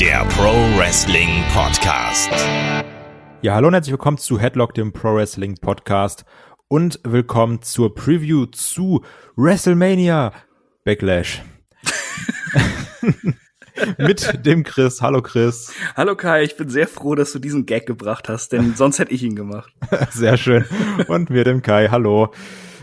der Pro Wrestling Podcast. Ja, hallo und herzlich willkommen zu Headlock, dem Pro Wrestling Podcast und willkommen zur Preview zu WrestleMania Backlash. Mit dem Chris. Hallo Chris. Hallo Kai, ich bin sehr froh, dass du diesen Gag gebracht hast, denn sonst hätte ich ihn gemacht. Sehr schön. Und mir dem Kai. Hallo.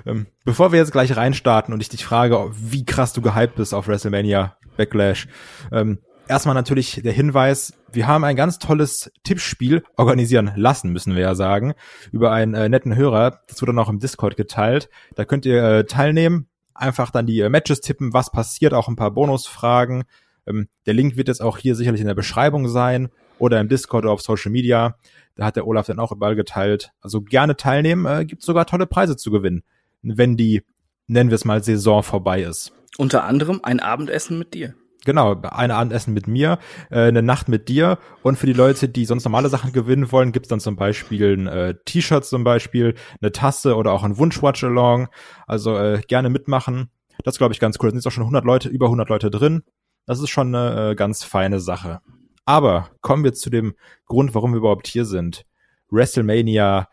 Ähm, bevor wir jetzt gleich reinstarten und ich dich frage, wie krass du gehypt bist auf WrestleMania Backlash, ähm, erstmal natürlich der Hinweis, wir haben ein ganz tolles Tippspiel organisieren lassen, müssen wir ja sagen, über einen äh, netten Hörer. Das wurde dann auch im Discord geteilt. Da könnt ihr äh, teilnehmen, einfach dann die äh, Matches tippen, was passiert, auch ein paar Bonusfragen. Ähm, der Link wird jetzt auch hier sicherlich in der Beschreibung sein oder im Discord oder auf Social Media. Da hat der Olaf dann auch überall geteilt. Also gerne teilnehmen, äh, gibt sogar tolle Preise zu gewinnen, wenn die, nennen wir es mal, Saison vorbei ist. Unter anderem ein Abendessen mit dir. Genau, ein Abendessen mit mir, äh, eine Nacht mit dir und für die Leute, die sonst normale Sachen gewinnen wollen, gibt's dann zum Beispiel ein äh, T-Shirt zum Beispiel, eine Tasse oder auch ein Wunsch-Watch-Along. Also äh, gerne mitmachen. Das glaube ich ganz cool. Da sind jetzt auch schon 100 Leute, über 100 Leute drin. Das ist schon eine äh, ganz feine Sache. Aber kommen wir zu dem Grund, warum wir überhaupt hier sind. WrestleMania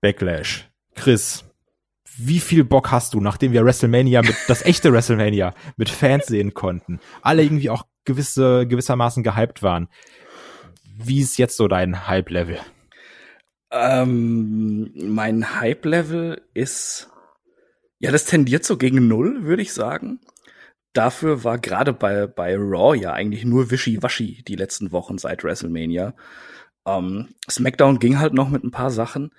Backlash. Chris, wie viel Bock hast du, nachdem wir WrestleMania mit das echte WrestleMania mit Fans sehen konnten, alle irgendwie auch gewisse gewissermaßen gehypt waren. Wie ist jetzt so dein Hype-Level? Ähm, mein Hype-Level ist ja, das tendiert so gegen null, würde ich sagen. Dafür war gerade bei, bei Raw ja eigentlich nur Wischiwaschi die letzten Wochen seit WrestleMania. Ähm, SmackDown ging halt noch mit ein paar Sachen.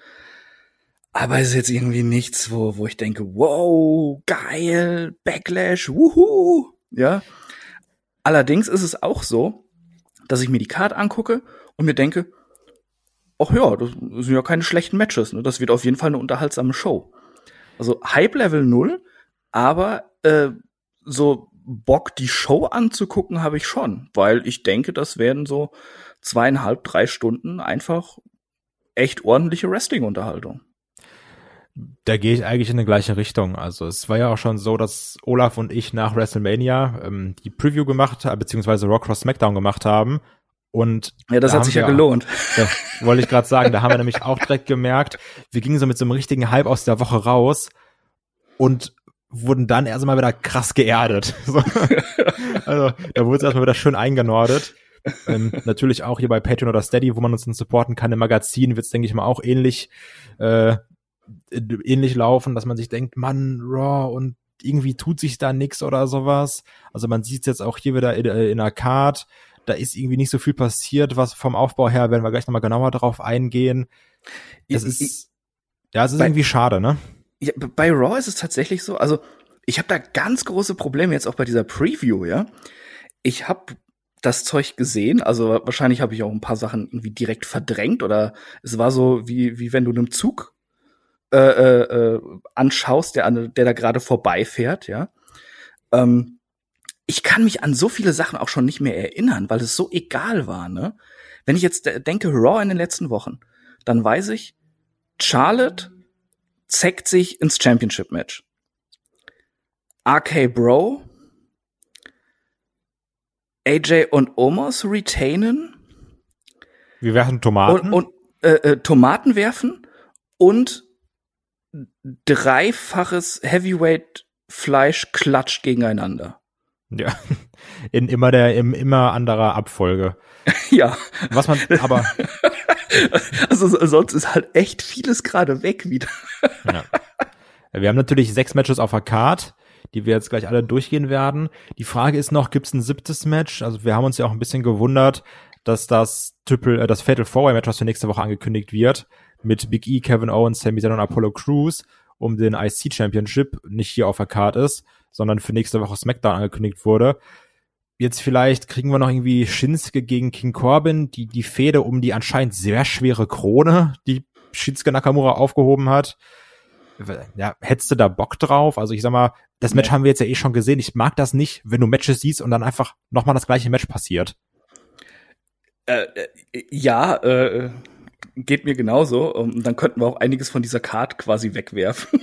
Aber es ist jetzt irgendwie nichts, wo, wo ich denke, wow, geil, Backlash, wuhu, ja. Allerdings ist es auch so, dass ich mir die Card angucke und mir denke, ach ja, das sind ja keine schlechten Matches, ne? Das wird auf jeden Fall eine unterhaltsame Show. Also Hype Level null, aber äh, so Bock, die Show anzugucken, habe ich schon, weil ich denke, das werden so zweieinhalb, drei Stunden einfach echt ordentliche Wrestling-Unterhaltung da gehe ich eigentlich in die gleiche Richtung. Also es war ja auch schon so, dass Olaf und ich nach WrestleMania ähm, die Preview gemacht haben, beziehungsweise Rock Cross SmackDown gemacht haben. Und ja, das da hat sich ja gelohnt. Ja, wollte ich gerade sagen, da haben wir nämlich auch direkt gemerkt, wir gingen so mit so einem richtigen Hype aus der Woche raus und wurden dann erst mal wieder krass geerdet. So. also da wurde es erstmal wieder schön eingenordet. ähm, natürlich auch hier bei Patreon oder Steady, wo man uns dann supporten kann im Magazin, wird es, denke ich mal, auch ähnlich äh, ähnlich laufen, dass man sich denkt, Mann, Raw und irgendwie tut sich da nix oder sowas. Also man sieht jetzt auch hier wieder in, äh, in der Card, da ist irgendwie nicht so viel passiert, was vom Aufbau her, werden wir gleich nochmal genauer darauf eingehen. Es ist, ich, ja, es ist bei, irgendwie schade, ne? Ja, bei Raw ist es tatsächlich so, also ich habe da ganz große Probleme jetzt auch bei dieser Preview, ja. Ich habe das Zeug gesehen, also wahrscheinlich habe ich auch ein paar Sachen irgendwie direkt verdrängt oder es war so wie wie wenn du einem Zug äh, äh, äh, anschaust, der, der da gerade vorbeifährt, ja. Ähm, ich kann mich an so viele Sachen auch schon nicht mehr erinnern, weil es so egal war, ne? Wenn ich jetzt denke, Raw in den letzten Wochen, dann weiß ich, Charlotte zeckt sich ins Championship-Match. RK Bro, AJ und Omos retainen. Wir werfen Tomaten. Und, und äh, äh, Tomaten werfen und dreifaches Heavyweight Fleisch klatscht gegeneinander. Ja, in immer der im immer anderer Abfolge. ja. Was man aber also sonst ist halt echt vieles gerade weg wieder. ja. Wir haben natürlich sechs Matches auf der Card, die wir jetzt gleich alle durchgehen werden. Die Frage ist noch, gibt es ein siebtes Match? Also wir haben uns ja auch ein bisschen gewundert, dass das Triple, äh, das Fatal Four Way Match, was für nächste Woche angekündigt wird, mit Big E, Kevin Owens, Sami Zayn und Apollo Crews um den IC Championship nicht hier auf der Card ist, sondern für nächste Woche SmackDown angekündigt wurde. Jetzt vielleicht kriegen wir noch irgendwie Shinsuke gegen King Corbin, die die Fehde um die anscheinend sehr schwere Krone, die Shinsuke Nakamura aufgehoben hat. Ja, hättest du da Bock drauf? Also ich sag mal, das Match nee. haben wir jetzt ja eh schon gesehen. Ich mag das nicht, wenn du Matches siehst und dann einfach nochmal das gleiche Match passiert. Äh, äh, ja, äh, geht mir genauso. Und dann könnten wir auch einiges von dieser Card quasi wegwerfen.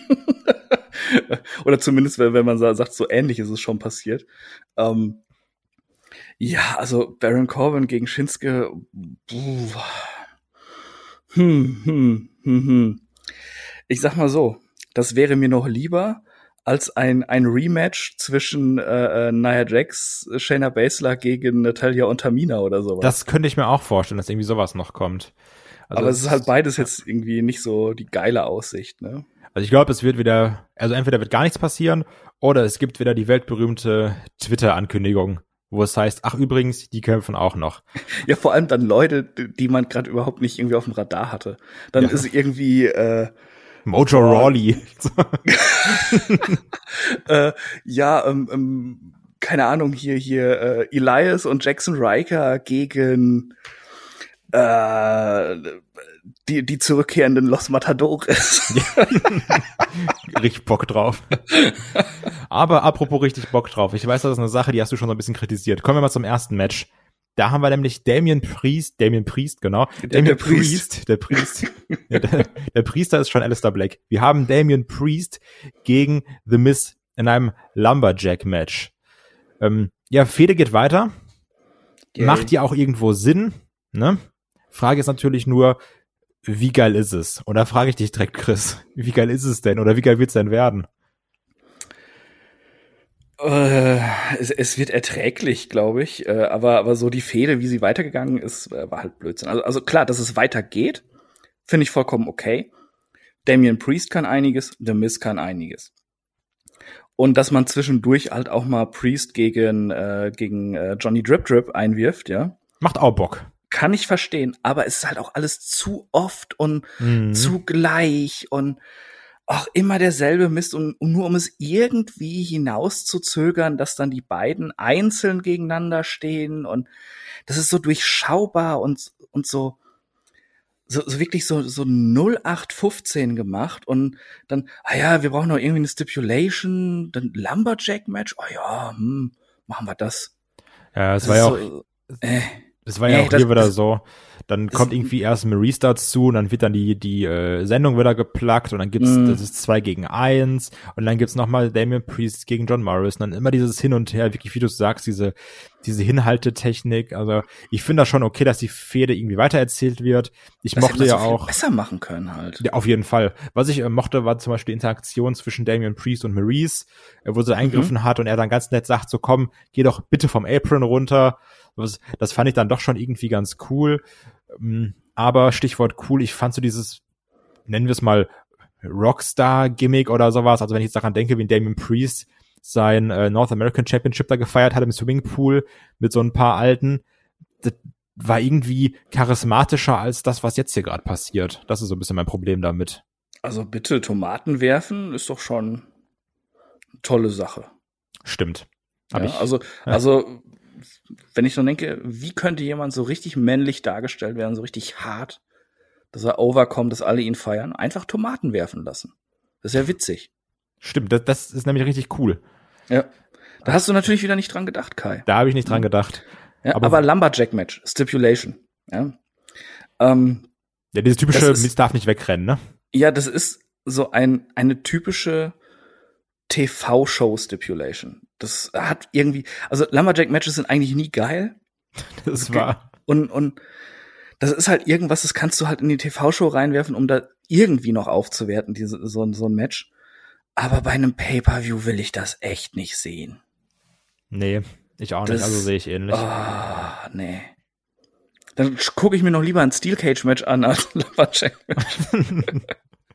Oder zumindest, wenn man sagt, so ähnlich ist es schon passiert. Ähm, Ja, also Baron Corbin gegen Shinsuke. Hm, hm, hm, hm. Ich sag mal so, das wäre mir noch lieber als ein, ein Rematch zwischen äh, äh Nia Jax, Shayna Baszler gegen Natalia und Tamina oder sowas. Das könnte ich mir auch vorstellen, dass irgendwie sowas noch kommt. Also Aber es ist halt beides jetzt irgendwie nicht so die geile Aussicht, ne? Also ich glaube, es wird wieder, also entweder wird gar nichts passieren oder es gibt wieder die weltberühmte Twitter-Ankündigung, wo es heißt, ach übrigens, die kämpfen auch noch. Ja, vor allem dann Leute, die man gerade überhaupt nicht irgendwie auf dem Radar hatte. Dann ja. ist irgendwie äh, Mojo. Rawley. äh, ja, ähm, ähm, keine Ahnung, hier, hier, äh, Elias und Jackson Riker gegen äh, die, die zurückkehrenden Los Matadores. richtig Bock drauf. Aber apropos richtig Bock drauf. Ich weiß, das ist eine Sache, die hast du schon so ein bisschen kritisiert. Kommen wir mal zum ersten Match. Da haben wir nämlich Damien Priest, Damien Priest, genau. Der, Damien der Priest. Priest. Der Priest. ja, der, der, Priester ist schon Alistair Black. Wir haben Damien Priest gegen The Miz in einem Lumberjack-Match. Ähm, ja, Fede geht weiter. Yay. Macht ja auch irgendwo Sinn, ne? Frage ist natürlich nur, wie geil ist es? Und da frage ich dich direkt, Chris, wie geil ist es denn? Oder wie geil wird es denn werden? Äh, es, es, wird erträglich, glaube ich. Äh, aber, aber so die Fehde, wie sie weitergegangen ist, äh, war halt Blödsinn. Also, also klar, dass es weitergeht, finde ich vollkommen okay. Damian Priest kann einiges, The Miz kann einiges. Und dass man zwischendurch halt auch mal Priest gegen, äh, gegen äh, Johnny Drip Drip einwirft, ja. Macht auch Bock kann ich verstehen, aber es ist halt auch alles zu oft und mhm. zu gleich und auch immer derselbe Mist und, und, nur um es irgendwie hinauszuzögern, dass dann die beiden einzeln gegeneinander stehen und das ist so durchschaubar und, und so, so, so wirklich so, so 0815 gemacht und dann, ah ja, wir brauchen noch irgendwie eine Stipulation, dann Lumberjack-Match, oh ja, hm, machen wir das. Ja, es war ja auch, so, äh, das war ja nee, auch hier wieder so. Dann kommt irgendwie erst Maurice dazu und dann wird dann die, die äh, Sendung wieder geplagt und dann gibt's, mm. das ist zwei gegen eins und dann gibt's nochmal Damien Priest gegen John Morris und dann immer dieses Hin und Her, wirklich wie du sagst, diese, diese Hinhaltetechnik. Also ich finde das schon okay, dass die Fehde irgendwie weitererzählt wird. Ich das mochte ja so auch. Besser machen können halt. Ja, auf jeden Fall. Was ich äh, mochte, war zum Beispiel die Interaktion zwischen Damien Priest und Maurice, äh, wo sie mhm. eingegriffen hat und er dann ganz nett sagt, so komm, geh doch bitte vom Apron runter das, das fand ich dann doch schon irgendwie ganz cool. Ähm, aber Stichwort cool, ich fand so dieses, nennen wir es mal, Rockstar-Gimmick oder sowas. Also wenn ich jetzt daran denke, wie Damien Priest sein äh, North American Championship da gefeiert hat im Swimmingpool mit so ein paar Alten, das war irgendwie charismatischer als das, was jetzt hier gerade passiert. Das ist so ein bisschen mein Problem damit. Also bitte, Tomaten werfen ist doch schon eine tolle Sache. Stimmt. Ja, ich, also, ja. also wenn ich so denke, wie könnte jemand so richtig männlich dargestellt werden, so richtig hart, dass er overkommt, dass alle ihn feiern, einfach Tomaten werfen lassen. Das ist ja witzig. Stimmt, das, das ist nämlich richtig cool. Ja. Da hast du natürlich wieder nicht dran gedacht, Kai. Da habe ich nicht dran gedacht. Ja, aber, aber Lumberjack-Match, Stipulation. Ja. Ähm, ja, dieses typische, ist, darf nicht wegrennen, ne? Ja, das ist so ein, eine typische TV-Show-Stipulation. Das hat irgendwie, also Lumberjack-Matches sind eigentlich nie geil. Das war. Und, und das ist halt irgendwas, das kannst du halt in die TV-Show reinwerfen, um da irgendwie noch aufzuwerten, diese, so, so ein Match. Aber bei einem Pay-Per-View will ich das echt nicht sehen. Nee, ich auch das, nicht, also sehe ich ähnlich. Oh, nee. Dann gucke ich mir noch lieber ein Steel Cage Match an als Lumberjack Match.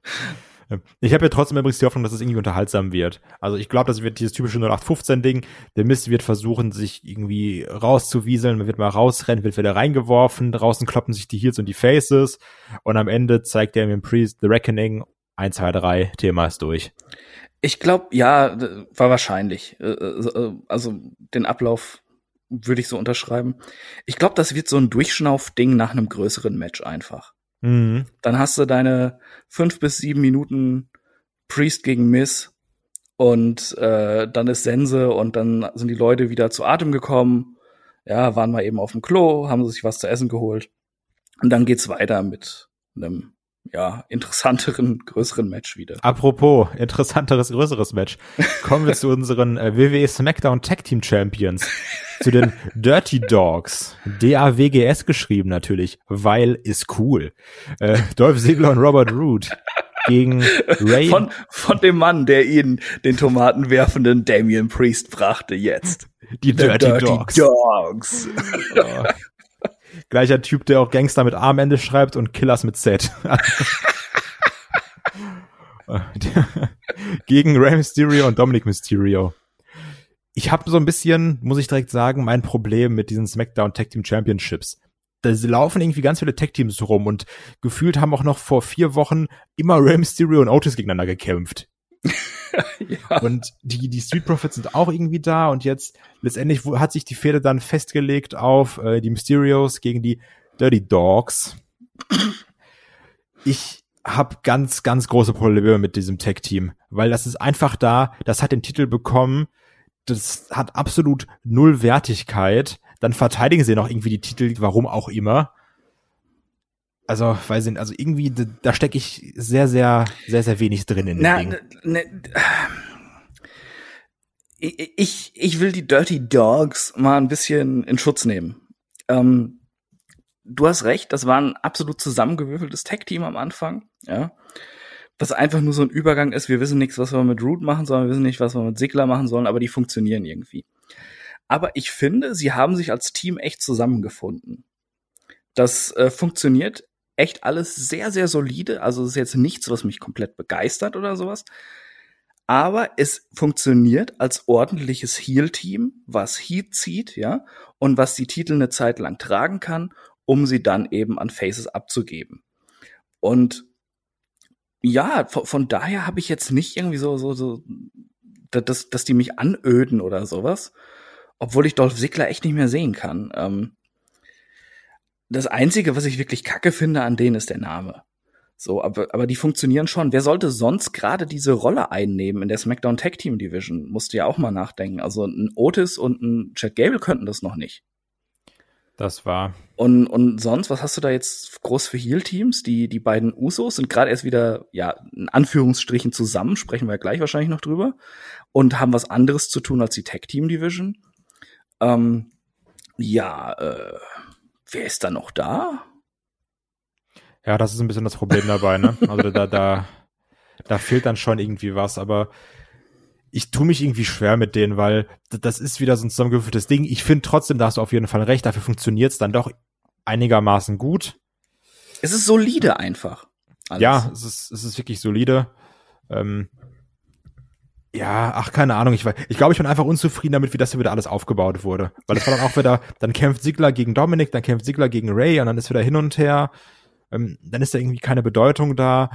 Ich habe ja trotzdem übrigens die Hoffnung, dass es irgendwie unterhaltsam wird. Also ich glaube, das wird dieses typische 0815-Ding. Der Mist wird versuchen, sich irgendwie rauszuwieseln. Man wird mal rausrennen, wird wieder reingeworfen. Draußen kloppen sich die Heels und die Faces. Und am Ende zeigt der mit Priest The Reckoning. 1, 2, 3, Thema ist durch. Ich glaube, ja, war wahrscheinlich. Äh, äh, äh, also den Ablauf würde ich so unterschreiben. Ich glaube, das wird so ein Durchschnauf-Ding nach einem größeren Match einfach. Mhm. Dann hast du deine fünf bis sieben Minuten Priest gegen Miss und äh, dann ist Sense und dann sind die Leute wieder zu Atem gekommen. Ja, waren mal eben auf dem Klo, haben sich was zu essen geholt. Und dann geht's weiter mit einem ja, interessanteren, größeren Match wieder. Apropos interessanteres, größeres Match. Kommen wir zu unseren äh, WWE SmackDown Tag Team Champions. zu den Dirty Dogs. D-A-W-G-S geschrieben natürlich, weil ist cool. Äh, Dolph Ziggler und Robert Root gegen Ray. Von, von dem Mann, der ihnen den Tomaten werfenden Damian Priest brachte jetzt. Die Dirty, Dirty Dogs. Dogs. Oh. Gleicher Typ, der auch Gangster mit A am Ende schreibt und Killers mit Z. Gegen Rey Mysterio und Dominic Mysterio. Ich habe so ein bisschen, muss ich direkt sagen, mein Problem mit diesen SmackDown Tag Team Championships. Da laufen irgendwie ganz viele Tag Teams rum und gefühlt haben auch noch vor vier Wochen immer Rey Mysterio und Otis gegeneinander gekämpft. ja. Und die, die Street Profits sind auch irgendwie da und jetzt letztendlich hat sich die Fehde dann festgelegt auf äh, die Mysterios gegen die Dirty Dogs. Ich habe ganz, ganz große Probleme mit diesem Tag-Team, weil das ist einfach da, das hat den Titel bekommen, das hat absolut null Wertigkeit. Dann verteidigen sie noch irgendwie die Titel, warum auch immer. Also, weiß ich, also irgendwie, da, stecke ich sehr, sehr, sehr, sehr wenig drin in dem Na, Ding. Ne, ich, ich will die Dirty Dogs mal ein bisschen in Schutz nehmen. Ähm, du hast recht, das war ein absolut zusammengewürfeltes Tech-Team am Anfang, ja. Was einfach nur so ein Übergang ist, wir wissen nichts, was wir mit Root machen sollen, wir wissen nicht, was wir mit Sigler machen sollen, aber die funktionieren irgendwie. Aber ich finde, sie haben sich als Team echt zusammengefunden. Das äh, funktioniert echt alles sehr, sehr solide. Also es ist jetzt nichts, was mich komplett begeistert oder sowas. Aber es funktioniert als ordentliches Heal-Team, was Heat zieht, ja, und was die Titel eine Zeit lang tragen kann, um sie dann eben an Faces abzugeben. Und ja, von, von daher habe ich jetzt nicht irgendwie so, so, so, dass, dass die mich anöden oder sowas. Obwohl ich Dolph Ziggler echt nicht mehr sehen kann. Ähm, das Einzige, was ich wirklich kacke finde an denen, ist der Name. So, aber, aber die funktionieren schon. Wer sollte sonst gerade diese Rolle einnehmen in der SmackDown Tag Team Division? Musst du ja auch mal nachdenken. Also ein Otis und ein Chad Gable könnten das noch nicht. Das war. Und, und sonst, was hast du da jetzt groß für Heal-Teams? Die, die beiden Usos sind gerade erst wieder, ja, in Anführungsstrichen zusammen, sprechen wir gleich wahrscheinlich noch drüber, und haben was anderes zu tun als die Tag Team Division. Ähm, ja, äh, wer ist da noch da? Ja, das ist ein bisschen das Problem dabei, ne? Also da, da, da fehlt dann schon irgendwie was, aber ich tue mich irgendwie schwer mit denen, weil das ist wieder so ein zusammengewürfeltes Ding. Ich finde trotzdem, da hast du auf jeden Fall recht, dafür funktioniert es dann doch einigermaßen gut. Es ist solide einfach. Alles. Ja, es ist, es ist wirklich solide. Ähm, ja, ach, keine Ahnung. Ich, ich glaube, ich bin einfach unzufrieden damit, wie das hier wieder alles aufgebaut wurde. Weil es war dann auch wieder, dann kämpft Sigler gegen Dominik, dann kämpft Sigler gegen Ray und dann ist wieder hin und her. Ähm, dann ist da irgendwie keine Bedeutung da.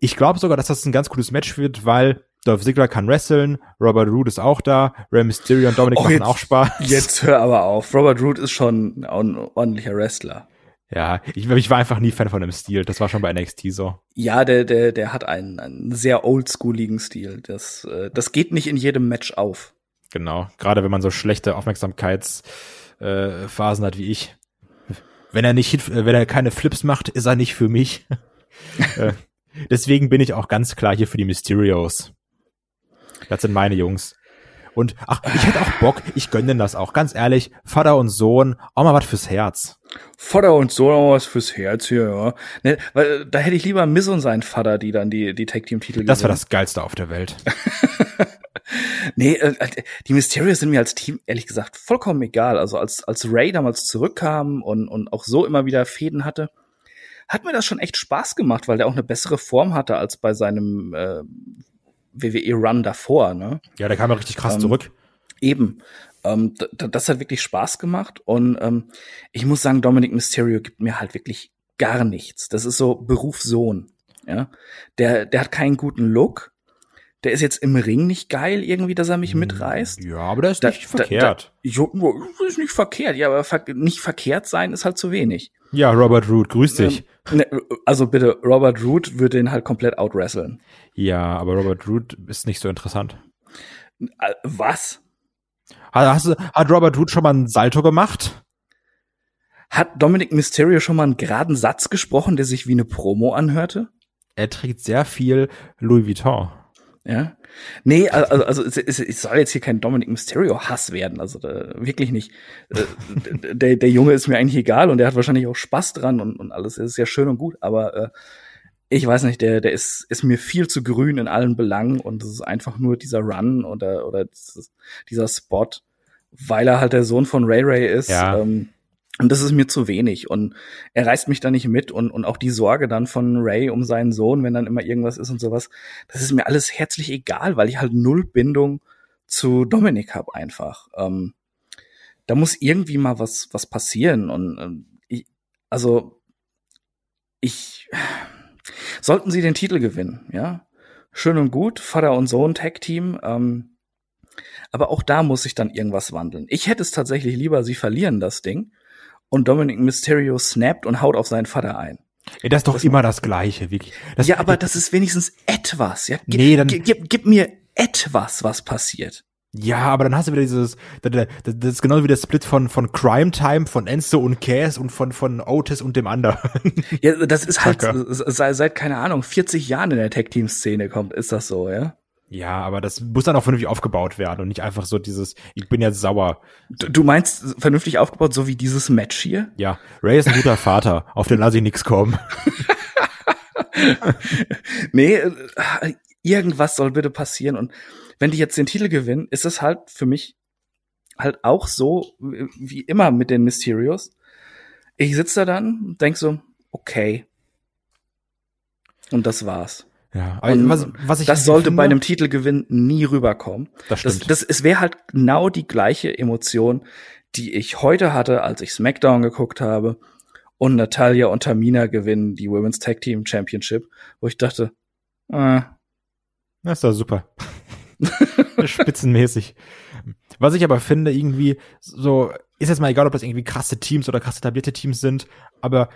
Ich glaube sogar, dass das ein ganz cooles Match wird, weil Dolph Ziggler kann wresteln, Robert Root ist auch da, Ray Mysterio und Dominik oh, machen jetzt, auch Spaß. Jetzt hör aber auf. Robert Root ist schon ein ordentlicher Wrestler. Ja, ich, ich war einfach nie Fan von dem Stil. Das war schon bei NXT so. Ja, der, der, der hat einen, einen sehr oldschooligen Stil. Das, äh, das geht nicht in jedem Match auf. Genau. Gerade wenn man so schlechte Aufmerksamkeitsphasen äh, hat wie ich. Wenn er nicht, wenn er keine Flips macht, ist er nicht für mich. äh, deswegen bin ich auch ganz klar hier für die Mysterios. Das sind meine Jungs. Und ach, ich hätte auch Bock, ich gönne denn das auch, ganz ehrlich, Vater und Sohn, auch mal was fürs Herz. Vater und Sohn, auch was fürs Herz hier, ja. Ne, weil da hätte ich lieber Miss und seinen Vater, die dann die, die Tag-Team-Titel Das war das Geilste auf der Welt. nee, äh, die Mysterios sind mir als Team ehrlich gesagt vollkommen egal. Also als, als Ray damals zurückkam und, und auch so immer wieder Fäden hatte, hat mir das schon echt Spaß gemacht, weil der auch eine bessere Form hatte als bei seinem äh, WWE-Run davor. Ne? Ja, der kam ja richtig krass ähm, zurück. Eben. Ähm, das hat wirklich Spaß gemacht und ähm, ich muss sagen, Dominic Mysterio gibt mir halt wirklich gar nichts. Das ist so Berufssohn. Ja, der, der hat keinen guten Look. Der ist jetzt im Ring nicht geil irgendwie, dass er mich hm, mitreißt. Ja, aber der ist da, nicht verkehrt. Da, da, ist nicht verkehrt, ja, aber ver nicht verkehrt sein ist halt zu wenig. Ja, Robert Root, grüß dich. Ähm, ne, also bitte, Robert Root würde ihn halt komplett outwresteln. Ja, aber Robert Root ist nicht so interessant. Äh, was? Hast, hat Robert Root schon mal ein Salto gemacht? Hat Dominic Mysterio schon mal einen geraden Satz gesprochen, der sich wie eine Promo anhörte? Er trägt sehr viel Louis Vuitton. Ja. Nee, also, also es, es, soll jetzt hier kein Dominic Mysterio-Hass werden, also da, wirklich nicht. Äh, der, der Junge ist mir eigentlich egal und der hat wahrscheinlich auch Spaß dran und, und alles. Es ist ja schön und gut, aber äh, ich weiß nicht, der, der ist, ist mir viel zu grün in allen Belangen und es ist einfach nur dieser Run oder, oder dieses, dieser Spot, weil er halt der Sohn von Ray Ray ist. Ja. Ähm, und das ist mir zu wenig. Und er reißt mich da nicht mit. Und, und auch die Sorge dann von Ray um seinen Sohn, wenn dann immer irgendwas ist und sowas, das ist mir alles herzlich egal, weil ich halt null Bindung zu Dominik habe einfach. Ähm, da muss irgendwie mal was, was passieren. Und ähm, ich, also ich sollten sie den Titel gewinnen, ja. Schön und gut, Vater und Sohn Tag Team. Ähm, aber auch da muss sich dann irgendwas wandeln. Ich hätte es tatsächlich lieber, sie verlieren das Ding und Dominic Mysterio snappt und haut auf seinen Vater ein. Ja, das ist doch das immer das Gleiche, wirklich. Das, ja, aber das ist wenigstens etwas. Ja? Gib, nee, dann gib, gib mir etwas, was passiert. Ja, aber dann hast du wieder dieses, das, das ist genauso wie der Split von, von Crime Time, von Enzo und Cass und von, von Otis und dem anderen. Ja, das ist halt, seit, seit, keine Ahnung, 40 Jahren in der Tech-Team-Szene kommt, ist das so, ja? Ja, aber das muss dann auch vernünftig aufgebaut werden und nicht einfach so dieses, ich bin jetzt sauer. Du, du meinst vernünftig aufgebaut, so wie dieses Match hier? Ja, Ray ist ein guter Vater, auf den lasse ich nix kommen. nee, äh, irgendwas soll bitte passieren und wenn die jetzt den Titel gewinnen, ist es halt für mich halt auch so wie immer mit den Mysterios. Ich sitze da dann und denk so, okay. Und das war's. Ja, was, was ich das sollte finde, bei einem Titelgewinn nie rüberkommen. Das stimmt. Das, das, es wäre halt genau die gleiche Emotion, die ich heute hatte, als ich SmackDown geguckt habe und Natalia und Tamina gewinnen die Women's Tag Team Championship, wo ich dachte, äh, das ist doch super. Spitzenmäßig. Was ich aber finde, irgendwie, so, ist jetzt mal egal, ob das irgendwie krasse Teams oder krasse etablierte Teams sind, aber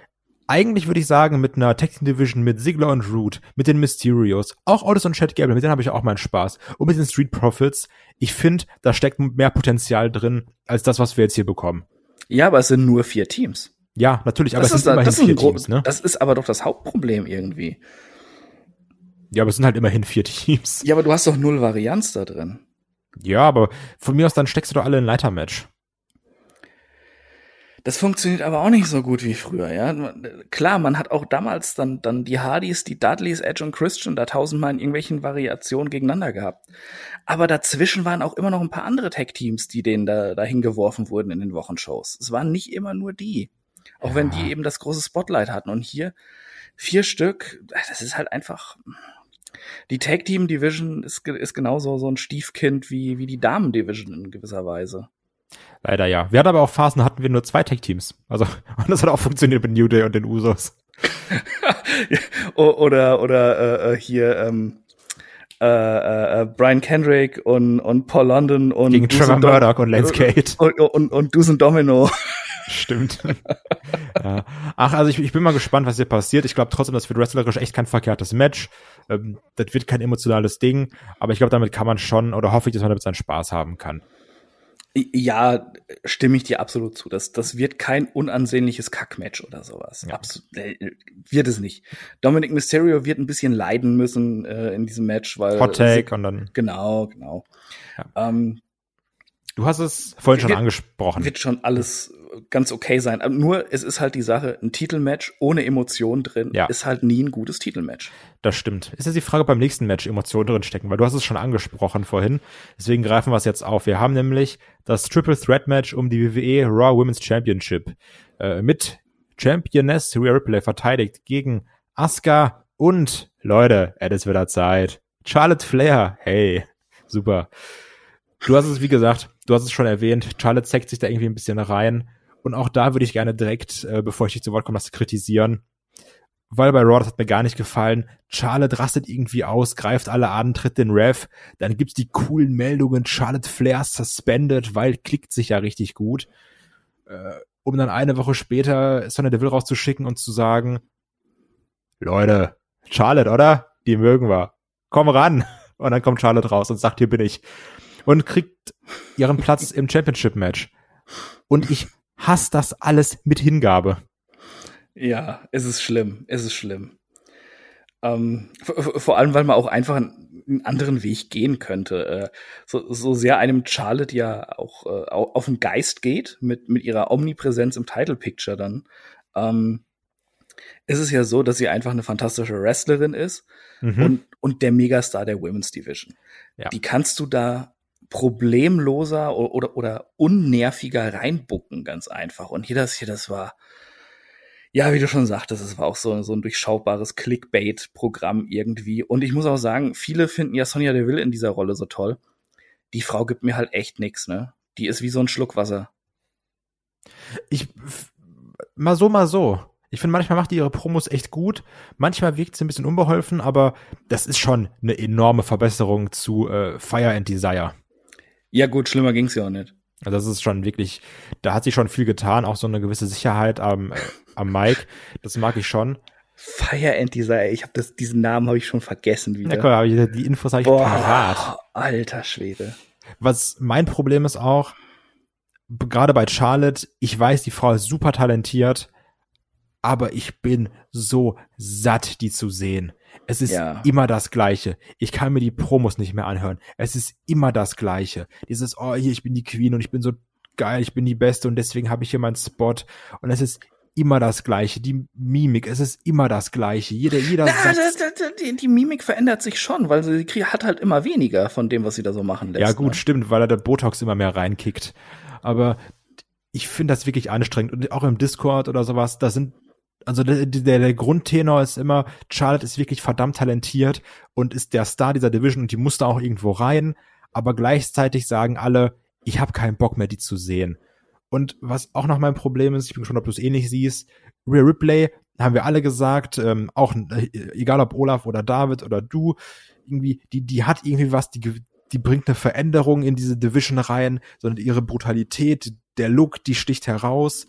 eigentlich würde ich sagen, mit einer Tag Team Division mit Ziggler und Root, mit den Mysterios, auch Otis und Chad Gable, mit denen habe ich auch meinen Spaß. Und mit den Street Profits, ich finde, da steckt mehr Potenzial drin, als das, was wir jetzt hier bekommen. Ja, aber es sind nur vier Teams. Ja, natürlich, aber das es ist, sind immerhin das ist vier Teams, ne? Das ist aber doch das Hauptproblem irgendwie. Ja, aber es sind halt immerhin vier Teams. Ja, aber du hast doch null Varianz da drin. Ja, aber von mir aus dann steckst du doch alle in Leitermatch. Das funktioniert aber auch nicht so gut wie früher, ja. Klar, man hat auch damals dann, dann die Hardys, die Dudleys, Edge und Christian da tausendmal in irgendwelchen Variationen gegeneinander gehabt. Aber dazwischen waren auch immer noch ein paar andere Tech-Teams, die denen da, dahin geworfen wurden in den Wochenshows. Es waren nicht immer nur die. Auch Ja. wenn die eben das große Spotlight hatten. Und hier vier Stück, das ist halt einfach, die Tag Team Division ist, ist genauso so ein Stiefkind wie, wie die Damen Division in gewisser Weise. Leider ja. Wir hatten aber auch Phasen, hatten wir nur zwei Tech-Teams. Also, und das hat auch funktioniert mit New Day und den Usos. Oder oder äh, äh, hier ähm, äh, äh, äh, Brian Kendrick und und Paul London und Gegen Dusen Trevor Murdoch und Lance Cade. und, und, und Dusen Domino. Stimmt. ja. Ach, also ich, ich bin mal gespannt, was hier passiert. Ich glaube trotzdem, das wird wrestlerisch echt kein verkehrtes Match. Ähm, das wird kein emotionales Ding, aber ich glaube, damit kann man schon oder hoffe ich, dass man damit seinen Spaß haben kann. Ja, stimme ich dir absolut zu. Das, das wird kein unansehnliches Kackmatch oder sowas. Ja. Absolut, äh, wird es nicht. Dominic Mysterio wird ein bisschen leiden müssen äh, in diesem Match, weil Hot Take und dann. genau, genau. Ja. Ähm, Du hast es vorhin schon Wird- angesprochen. wird schon alles ganz okay sein. Aber nur, es ist halt die Sache, ein Titelmatch ohne Emotion drin Ja. ist halt nie ein gutes Titelmatch. Das stimmt. Ist jetzt die Frage beim nächsten Match Emotionen drin stecken, weil du hast es schon angesprochen vorhin. Deswegen greifen wir es jetzt auf. Wir haben nämlich das Triple Threat Match um die WWE Raw Women's Championship äh, mit Championess Rhea Ripley verteidigt gegen Asuka und Leute, es ist wieder Zeit. Charlotte Flair. Hey, super. Du hast es, wie gesagt, du hast es schon erwähnt. Charlotte zeigt sich da irgendwie ein bisschen rein. Und auch da würde ich gerne direkt, äh, bevor ich dich zu Wort komme, das kritisieren weil bei Raw, das hat mir gar nicht gefallen. Charlotte rastet irgendwie aus, greift alle an, tritt den Rev. Dann gibt's die coolen Meldungen, Charlotte Flair suspended, weil klickt sich ja richtig gut. Äh, um dann eine Woche später Sonny Deville rauszuschicken und zu sagen, Leute, Charlotte, oder? Die mögen wir. Komm ran. Und dann kommt Charlotte raus und sagt, hier bin ich. Und kriegt ihren Platz im Championship-Match. Und ich hasst das alles mit Hingabe. Ja, es ist schlimm. Es ist schlimm. Ähm, vor allem, weil man auch einfach einen anderen Weg gehen könnte. Äh, so, so sehr einem Charlotte ja auch äh, auf den Geist geht mit, mit ihrer Omnipräsenz im Title Picture dann. Ähm, ist es ja so, dass sie einfach eine fantastische Wrestlerin ist mhm. und, und der Megastar der Women's Division. Ja. Die kannst du da problemloser oder, oder, unnerviger reinbucken, ganz einfach. Und hier das hier, das war, ja, wie du schon sagtest, es war auch so, so ein durchschaubares Clickbait-Programm irgendwie. Und ich muss auch sagen, viele finden ja Sonja Deville in dieser Rolle so toll. Die Frau gibt mir halt echt nix, ne? Die ist wie so ein Schluck Wasser. Ich, mal so, mal so. Ich finde, manchmal macht die ihre Promos echt gut. Manchmal wirkt sie ein bisschen unbeholfen, aber das ist schon eine enorme Verbesserung zu äh, Fire and Desire. Ja, gut, schlimmer ging's ja auch nicht. Also das ist schon wirklich, da hat sie schon viel getan, auch so eine gewisse Sicherheit am, äh, am Mike. Das mag ich schon. Fire and Desire, ich habe das, diesen Namen habe ich schon vergessen wieder. Ja, cool, hab ich, die Infos habe ich Boah, parat. Alter Schwede. Was mein Problem ist auch, gerade bei Charlotte, ich weiß, die Frau ist super talentiert, aber ich bin so satt, die zu sehen. Es ist ja. immer das Gleiche. Ich kann mir die Promos nicht mehr anhören. Es ist immer das Gleiche. Dieses, oh, hier, ich bin die Queen und ich bin so geil, ich bin die Beste und deswegen habe ich hier meinen Spot. Und es ist immer das Gleiche. Die Mimik, es ist immer das Gleiche. Jeder, jeder Na, das, das, die, die, Mimik verändert sich schon, weil sie hat halt immer weniger von dem, was sie da so machen lässt. Ja, gut, ne? stimmt, weil er der Botox immer mehr reinkickt. Aber ich finde das wirklich anstrengend. Und auch im Discord oder sowas, da sind also der, der, der Grundtenor ist immer, Charlotte ist wirklich verdammt talentiert und ist der Star dieser Division und die muss da auch irgendwo rein, aber gleichzeitig sagen alle, ich habe keinen Bock mehr, die zu sehen. Und was auch noch mein Problem ist, ich bin gespannt, ob du es ähnlich siehst, Rhea Ripley, haben wir alle gesagt, ähm, auch äh, egal ob Olaf oder David oder du, irgendwie, die, die hat irgendwie was, die, die bringt eine Veränderung in diese Division rein, sondern ihre Brutalität, der Look, die sticht heraus.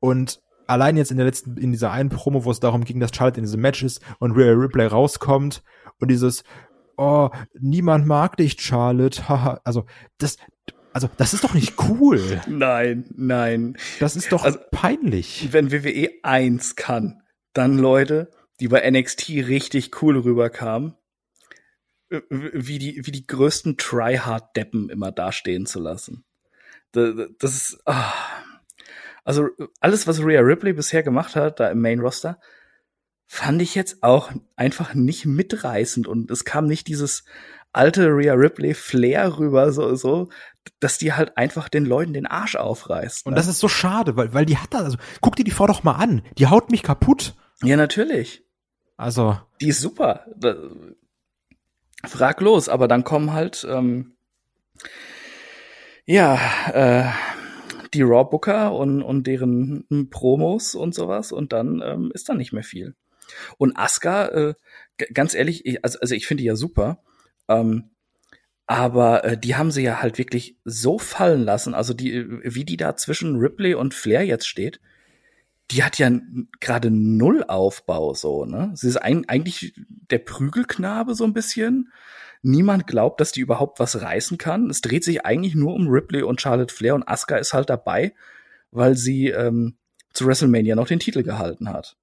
Und allein jetzt in der letzten, in dieser einen Promo, wo es darum ging, dass Charlotte in diesem Match ist und Rhea Ripley rauskommt und dieses, oh, niemand mag dich, Charlotte, haha, also, das, also, das ist doch nicht cool. Nein, nein. Das ist doch also, peinlich. Wenn WWE eins kann, dann Leute, die bei NXT richtig cool rüberkamen, wie die, wie die größten Tryhard-Deppen immer dastehen zu lassen. Das, das ist, ah. Also alles, was Rhea Ripley bisher gemacht hat, da im Main Roster, fand ich jetzt auch einfach nicht mitreißend und es kam nicht dieses alte Rhea Ripley Flair rüber, so, so, dass die halt einfach den Leuten den Arsch aufreißt. Ne? Und das ist so schade, weil, weil die hat da, also, guck dir die Frau doch mal an. Die haut mich kaputt. Ja, natürlich. Also. Die ist super. Da, fraglos, aber dann kommen halt, ähm, ja, äh, die Raw Booker und, und deren Promos und sowas und dann ähm, ist da nicht mehr viel. Und Asuka, äh, ganz ehrlich, ich, also, also ich finde die ja super, ähm, aber äh, die haben sie ja halt wirklich so fallen lassen. Also die, wie die da zwischen Ripley und Flair jetzt steht, die hat ja gerade null Aufbau so, ne? Sie ist ein, eigentlich der Prügelknabe so ein bisschen. Niemand glaubt, dass die überhaupt was reißen kann. Es dreht sich eigentlich nur um Ripley und Charlotte Flair und Asuka ist halt dabei, weil sie ähm, zu WrestleMania noch den Titel gehalten hat.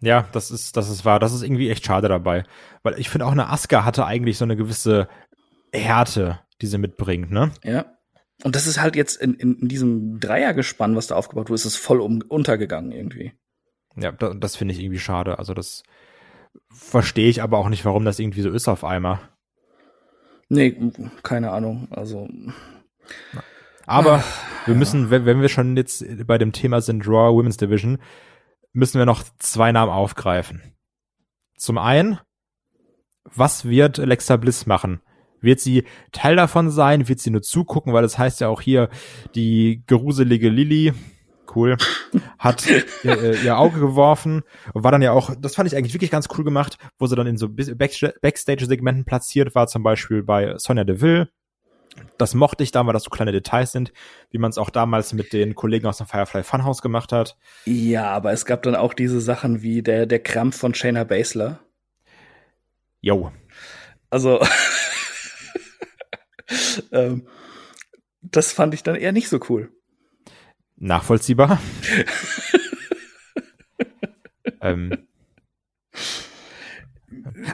Ja, das ist, das ist wahr. Das ist irgendwie echt schade dabei. Weil ich finde auch eine Asuka hatte eigentlich so eine gewisse Härte, die sie mitbringt, ne? Ja. Und das ist halt jetzt in, in, in diesem Dreiergespann, was da aufgebaut wurde, ist es voll um, untergegangen irgendwie. Ja, da, das finde ich irgendwie schade. Also das, verstehe ich aber auch nicht, warum das irgendwie so ist auf einmal. Nee, keine Ahnung. Also. Aber Ach, wir müssen, wenn, wenn wir schon jetzt bei dem Thema sind, Raw Women's Division, müssen wir noch zwei Namen aufgreifen. Zum einen, was wird Alexa Bliss machen? Wird sie Teil davon sein? Wird sie nur zugucken? Weil das heißt ja auch hier, die geruselige Lilly, cool, hat ihr, ihr Auge geworfen und war dann ja auch, das fand ich eigentlich wirklich ganz cool gemacht, wo sie dann in so Backstage-Segmenten platziert war, zum Beispiel bei Sonja Deville. Das mochte ich da, weil das so kleine Details sind, wie man es auch damals mit den Kollegen aus dem Firefly Funhouse gemacht hat. Ja, aber es gab dann auch diese Sachen wie der, der Krampf von Shayna Baszler. Jo. Also, ähm, das fand ich dann eher nicht so cool. Nachvollziehbar. ähm.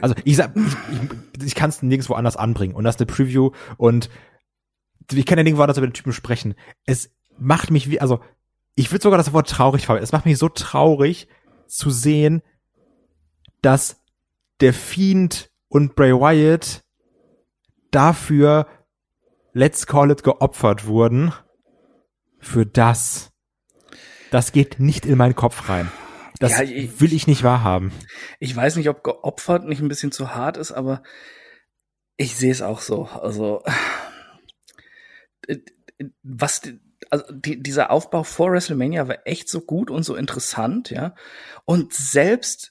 Also ich sag, ich, ich, kann es nirgendwo anders anbringen und das ist eine Preview und ich kann ja nirgendwo anders über den Typen sprechen. Es macht mich wie, also ich würde sogar das Wort traurig verwenden. Es macht mich so traurig zu sehen, dass der Fiend und Bray Wyatt dafür let's call it geopfert wurden für das. Das geht nicht in meinen Kopf rein. Das ja, ich, will ich nicht wahrhaben. Ich weiß nicht, ob geopfert nicht ein bisschen zu hart ist, aber ich sehe es auch so. Also äh, was also die, dieser Aufbau vor WrestleMania war echt so gut und so interessant, ja. Und selbst